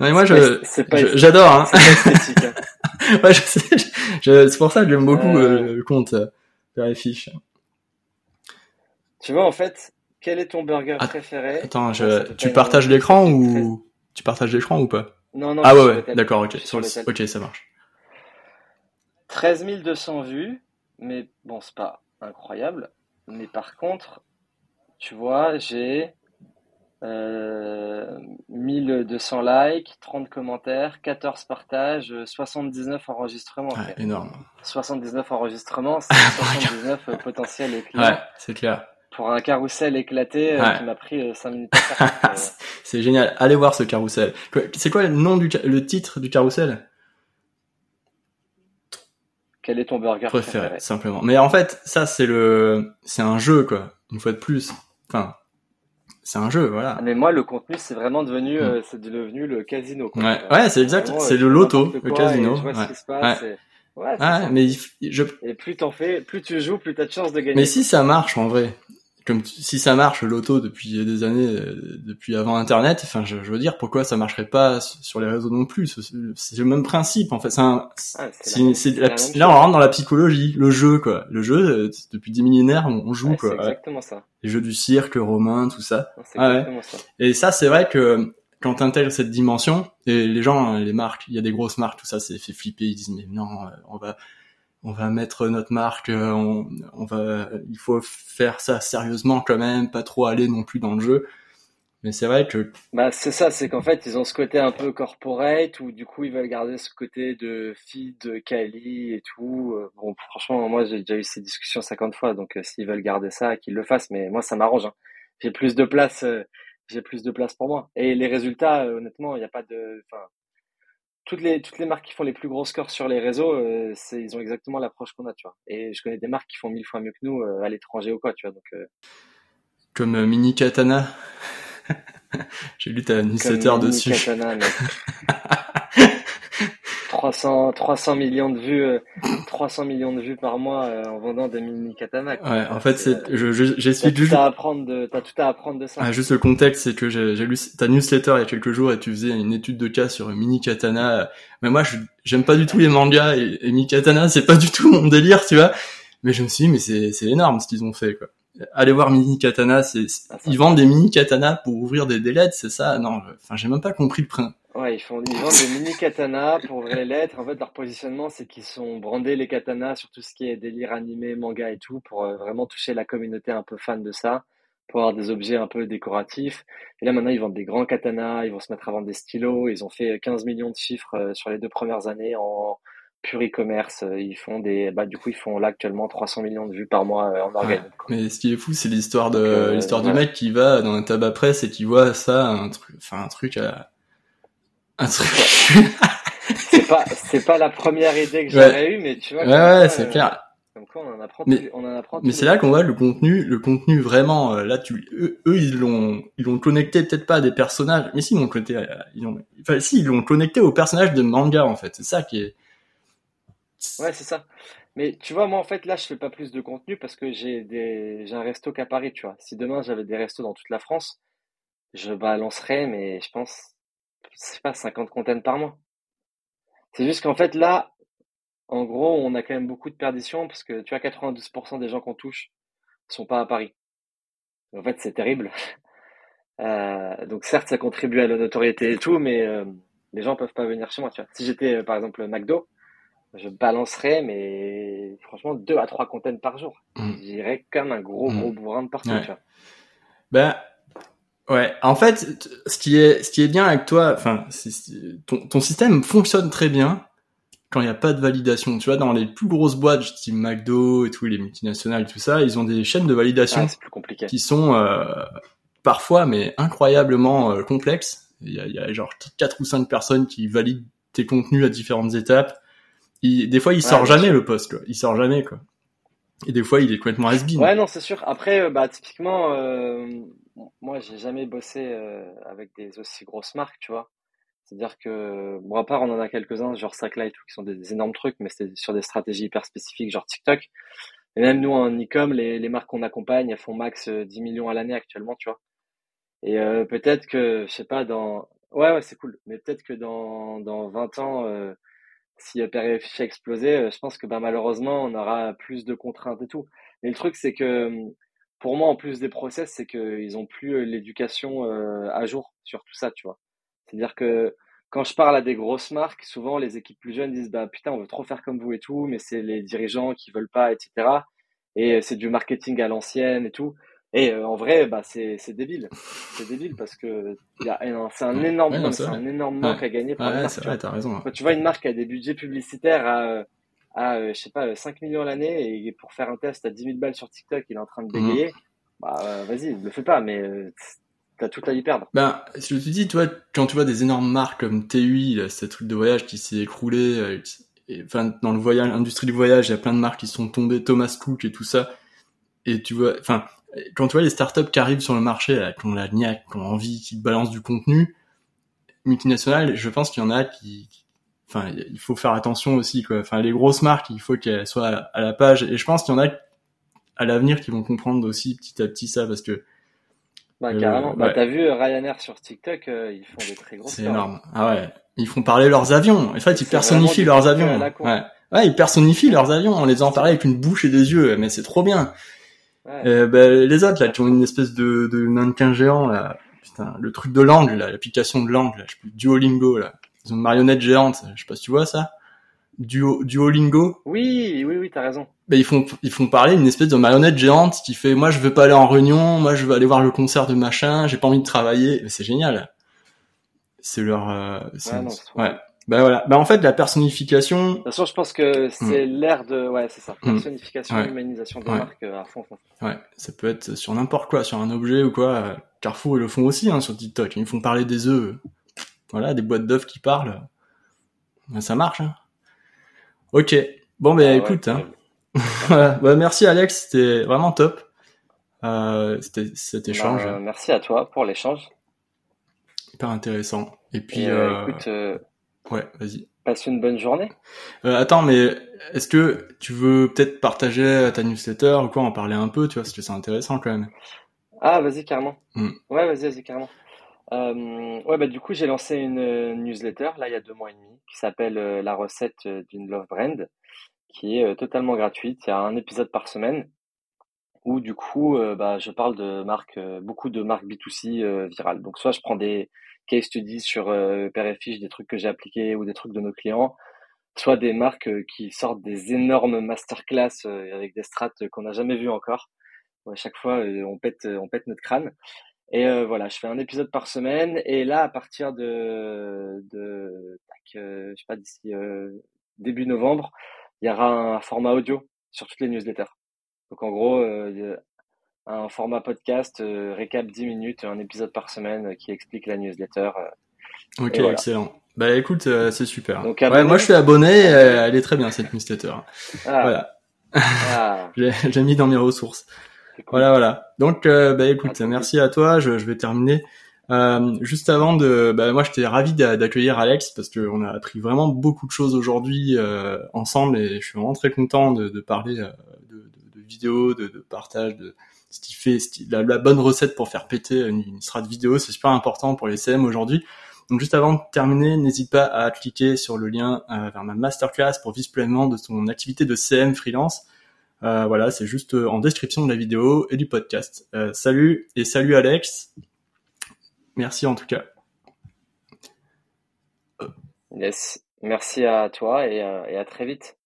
non, mais moi, C'est je, pas- c'est pas- je- j'adore. Hein. C'est pas esthétique. hein. ouais, je sais. je- c'est pour ça que j'aime beaucoup Euh. le compte euh, Père et Fiche. Tu vois, en fait, quel est ton burger Att- préféré? Attends, je, tu partages l'écran ou tu partages l'écran ou pas? Non, non. Ah ouais, d'accord, ok, sur le, ok, ça marche. 13 200 vues, mais bon, c'est pas incroyable. Mais par contre, tu vois, j'ai euh, 1200 likes, 30 commentaires, 14 partages, euh, 79 enregistrements. Ouais, frère. énorme. 79 enregistrements, c'est 79 euh, potentiels clients Ouais, c'est clair. Pour un carrousel éclaté euh, qui m'a pris 5 minutes à faire. Donc, euh, C'est génial. Allez voir ce carrousel. C'est quoi le nom du le titre du carrousel? Quel est ton burger préféré, préféré? simplement. Mais en fait, ça c'est le c'est un jeu quoi, une fois de plus. Enfin, c'est un jeu, voilà. Mais moi, le contenu, c'est vraiment devenu, Mm. euh, c'est devenu le casino. Quoi. Ouais, Euh, ouais, c'est exact, c'est le loto, le casino, et je vois ouais. ce qui se passe. et- Ouais, c'est Ouais, ça. mais je Et plus t'en fais, plus tu joues, plus t'as de chances de gagner. Mais si ça marche en vrai, comme si ça marche le loto depuis des années, euh, depuis avant Internet, enfin je, je veux dire pourquoi ça marcherait pas sur les réseaux non plus? C'est- le même principe en fait. C'est un- Ah, la la la là on rentre dans la psychologie, le jeu quoi. Le jeu euh, depuis des millénaires on, on joue Ouais, quoi. c'est Ouais. exactement ça. Les jeux du cirque romain, tout ça. Ah ouais. ça. Et ça c'est vrai que quand t'intègres cette dimension, et les gens, les marques, il y a des grosses marques, tout ça, c'est fait flipper. Ils disent mais non, euh, on va, on va mettre notre marque, euh, on, va, il faut faire ça sérieusement quand même, pas trop aller non plus dans le jeu. Mais c'est vrai que Bah, c'est ça, c'est qu'en fait, ils ont ce côté un peu corporate où du coup, ils veulent garder ce côté de feed, quali et tout. Euh, Bon, franchement, moi, j'ai déjà eu ces discussions 50 fois, donc euh, s'ils veulent garder ça, qu'ils le fassent, mais moi, ça m'arrange. hein. J'ai plus de place, j'ai plus de place pour moi. Et les résultats, honnêtement, il n'y a pas de, enfin, toutes les, toutes les marques qui font les plus gros scores sur les réseaux, euh, c'est, ils ont exactement l'approche qu'on a, tu vois. Et je connais des marques qui font mille fois mieux que nous euh, à l'étranger ou quoi, tu vois. Donc, euh, comme euh, Mini Katana, j'ai lu ta comme newsletter Mini dessus. Katana, mec. 300, 300 millions de vues, euh, 300 millions de vues par mois euh, en vendant des mini katana. quoi. Ouais, en fait, C'est, euh, je, je- T'as j'explique tout juste, à apprendre de, t'as tout à apprendre de ça. ah, juste le contexte, c'est que j'ai, j'ai lu ta newsletter il y a quelques jours et tu faisais une étude de cas sur Mini Katana. Mais moi, je, j'aime pas du tout les mangas et, et Mini Katana, c'est pas du tout mon délire, tu vois. Mais je me suis dit, mais c'est, c'est énorme ce qu'ils ont fait, quoi. Allez voir Mini Katana, c'est, Ah, ils vendent des Mini Katana pour ouvrir des délais, c'est ça? Non, enfin, j'ai même pas compris le principe. Ouais, ils font, ils vendent des mini katanas pour ouvrir les lettres. En fait, leur positionnement, c'est qu'ils sont brandés les katanas sur tout ce qui est délire animé, manga et tout, pour euh, vraiment toucher la communauté un peu fan de ça, pour avoir des objets un peu décoratifs. Et là, maintenant, ils vendent des grands katanas, ils vont se mettre à vendre des stylos. Ils ont fait 15 millions de chiffres euh, sur les deux premières années en pur e-commerce. Euh, Ils font des, bah, du coup, ils font là actuellement 300 millions de vues par mois euh, en organique. Mais ce qui est fou, c'est l'histoire de, l'histoire du mec qui va dans un tabac presse et qui voit ça, un truc, enfin, un truc à, un truc. C'est pas, c'est pas la première idée que Ouais. j'aurais eue, mais tu vois. ouais, ouais, c'est euh, clair. Comme quoi, on en apprend, Mais- tous- on en apprend. Mais tous c'est là qu'on voit le contenu, le contenu vraiment. euh, là, tu, eux, eux, ils l'ont, ils l'ont connecté peut-être pas à des personnages, mais si ils l'ont connecté, à- ils ont, enfin, si ils l'ont connecté aux personnages de manga en fait. C'est ça qui est. Ouais, c'est ça. Mais tu vois, moi, en fait, là, je fais pas plus de contenu parce que j'ai des, j'ai un resto qu'à Paris, tu vois. Si demain j'avais des restos dans toute la France, je balancerais, mais je pense, c'est pas 50 contenus par mois. C'est juste qu'en fait, là, en gros, on a quand même beaucoup de perditions parce que tu vois, 92% des gens qu'on touche sont pas à Paris. En fait, c'est terrible. Euh, donc certes, ça contribue à la notoriété et tout, mais euh, les gens peuvent pas venir chez moi, tu vois. Si j'étais, euh, par exemple, McDo, je balancerais, mais franchement, deux à trois contenus par jour. Mm. J'irais comme un gros, gros bourrin de partout, Ouais. tu vois. Ben, ouais. En fait, ce qui est, ce qui est bien avec toi, enfin, ton, ton système fonctionne très bien quand il n'y a pas de validation. Tu vois, dans les plus grosses boîtes, style McDo et tout, les multinationales, tout ça, ils ont des chaînes de validation Ah, c'est plus compliqué. qui sont euh, parfois, mais incroyablement euh, complexes. Il y, a, y a genre quatre ou cinq personnes qui valident tes contenus à différentes étapes. Il- des fois, il sort jamais sûr. le post, quoi. Il sort jamais, quoi. Et des fois, il est complètement has-been. Ouais, non, c'est sûr. Après, euh, bah, typiquement, euh, moi, j'ai jamais bossé euh, avec des aussi grosses marques, tu vois. C'est-à-dire que, bon, à part, on en a quelques-uns, genre Sacklight, qui sont des, énormes trucs, mais c'est sur des stratégies hyper spécifiques, genre TikTok. Et même nous, en e-com, les, les marques qu'on accompagne, elles font max 10 euh, millions à l'année actuellement, tu vois. Et euh, peut-être que, je sais pas, dans... Ouais, ouais, c'est cool. Mais peut-être que dans, dans 20 ans, euh, si Père et Fiche a explosé, je pense que bah, malheureusement, on aura plus de contraintes et tout. Mais le truc, c'est que pour moi, en plus des process, c'est qu'ils ont plus l'éducation à jour sur tout ça, tu vois. C'est-à-dire que quand je parle à des grosses marques, souvent les équipes plus jeunes disent bah putain on veut trop faire comme vous et tout, mais c'est les dirigeants qui veulent pas, etc. Et c'est du marketing à l'ancienne et tout. Et euh, en vrai, bah c'est c'est débile, c'est débile parce que c'est un énorme, c'est un énorme manque à gagner pour ouais, marque, vrai, as raison. Quand tu vois une marque qui a des budgets publicitaires à à euh, je sais pas 5 millions l'année et pour faire un test à 10 000 balles sur TikTok, il est en train de bégayer. Mhm. Bah vas-y, ne le fais pas, mais t'as tout à y perdre. Ben, je te dis, toi, quand tu vois des énormes marques comme TUI, ce truc de voyage qui s'est écroulé, euh, enfin, dans le voyage, l'industrie du voyage, il y a plein de marques qui sont tombées, Thomas Cook et tout ça, et tu vois, enfin, quand tu vois les startups qui arrivent sur le marché, là, qui ont la niaque, qui ont envie, qui balancent du contenu, multinational, je pense qu'il y en a qui, enfin, il faut faire attention aussi, quoi. Enfin, les grosses marques, il faut qu'elles soient à la page, et je pense qu'il y en a à l'avenir qui vont comprendre aussi petit à petit ça, parce que bah, euh, carrément. Bah, t'as vu euh, Ryanair sur TikTok, euh, ils font des très grosses C'est énorme. Ah ouais. Ils font parler leurs avions. En fait, ils personnifient leurs avions. Ouais. ouais, ils personnifient leurs avions en les en parlant avec une bouche et des yeux. Mais c'est trop bien. Ouais. bah, les autres, là, qui ont une espèce de, de mannequin géant, là. Putain, le truc de langue, là, l'application de langue, là, je Duolingo, là. Ils ont une marionnette géante. Je sais pas si tu vois ça. Duo, Duolingo. Oui, oui, oui, t'as raison. Ben, ils font ils font parler une espèce de marionnette géante qui fait moi je veux pas aller en réunion, moi je veux aller voir le concert de machin, j'ai pas envie de travailler. C'est génial. C'est leur euh, ouais. Ben voilà. Ben en fait la personnification. De toute façon, je pense que c'est hmm. l'air de ouais, c'est ça. Hmm. Personnification, humanisation des marques euh, à fond, Ouais, ça peut être sur n'importe quoi, sur un objet ou quoi. Carrefour ils le font aussi hein, sur TikTok. Ils font parler des œufs. Voilà, des boîtes d'œufs qui parlent. Ben, ça marche. Hein. Ok. Bon, ben ah écoute. hein. bah, merci Alex, c'était vraiment top. Euh, cet bah, échange. merci à toi pour l'échange. Hyper intéressant. Et puis. euh, écoute. Euh, ouais, vas-y. Passe une bonne journée. Euh, attends, mais est-ce que tu veux peut-être partager ta newsletter ou quoi, en parler un peu, tu vois, parce que c'est intéressant quand même. Ah, vas-y carrément. Hmm. Ouais, vas-y, vas-y carrément. Euh, ouais, bah du coup, j'ai lancé une newsletter là il y a deux mois et demi qui s'appelle La recette d'une love brand qui est euh, totalement gratuite. Il y a un épisode par semaine où du coup, euh, bah, je parle de marques, euh, beaucoup de marques B2C virales. Donc soit je prends des case studies sur Père et Fiche, des trucs que j'ai appliqués ou des trucs de nos clients, soit des marques qui sortent des énormes masterclass avec des strates qu'on n'a jamais vues encore. À chaque fois, on pète, on pète notre crâne. Et voilà, je fais un épisode par semaine. Et là, à partir de, de je sais pas, d'ici début novembre, il y aura un format audio sur toutes les newsletters. Donc en gros, euh, un format podcast, euh, récap 10 minutes, un épisode par semaine euh, qui explique la newsletter. ok, excellent. Bah écoute, c'est super. Donc, ouais, moi je suis abonné, elle est très bien cette newsletter. Ah. Voilà. Ah. J'ai mis dans mes ressources. Voilà, voilà. Donc, bah écoute, merci à toi. Je, je vais terminer. Euh, juste avant de, bah, moi j'étais ravi d'accueillir Alex parce qu'on a appris vraiment beaucoup de choses aujourd'hui euh, ensemble et je suis vraiment très content de, de parler euh, de, de, de, vidéos, de, de, partage, de ce qui fait la, la, bonne recette pour faire péter une, une strat vidéo, c'est super important pour les CM aujourd'hui. Donc juste avant de terminer, n'hésite pas à cliquer sur le lien euh, vers ma masterclass pour vivre pleinement de ton activité de CM freelance. Euh, voilà, c'est juste en description de la vidéo et du podcast. salut et salut Alex. Merci en tout cas. Yes. Merci à toi euh, et à très vite.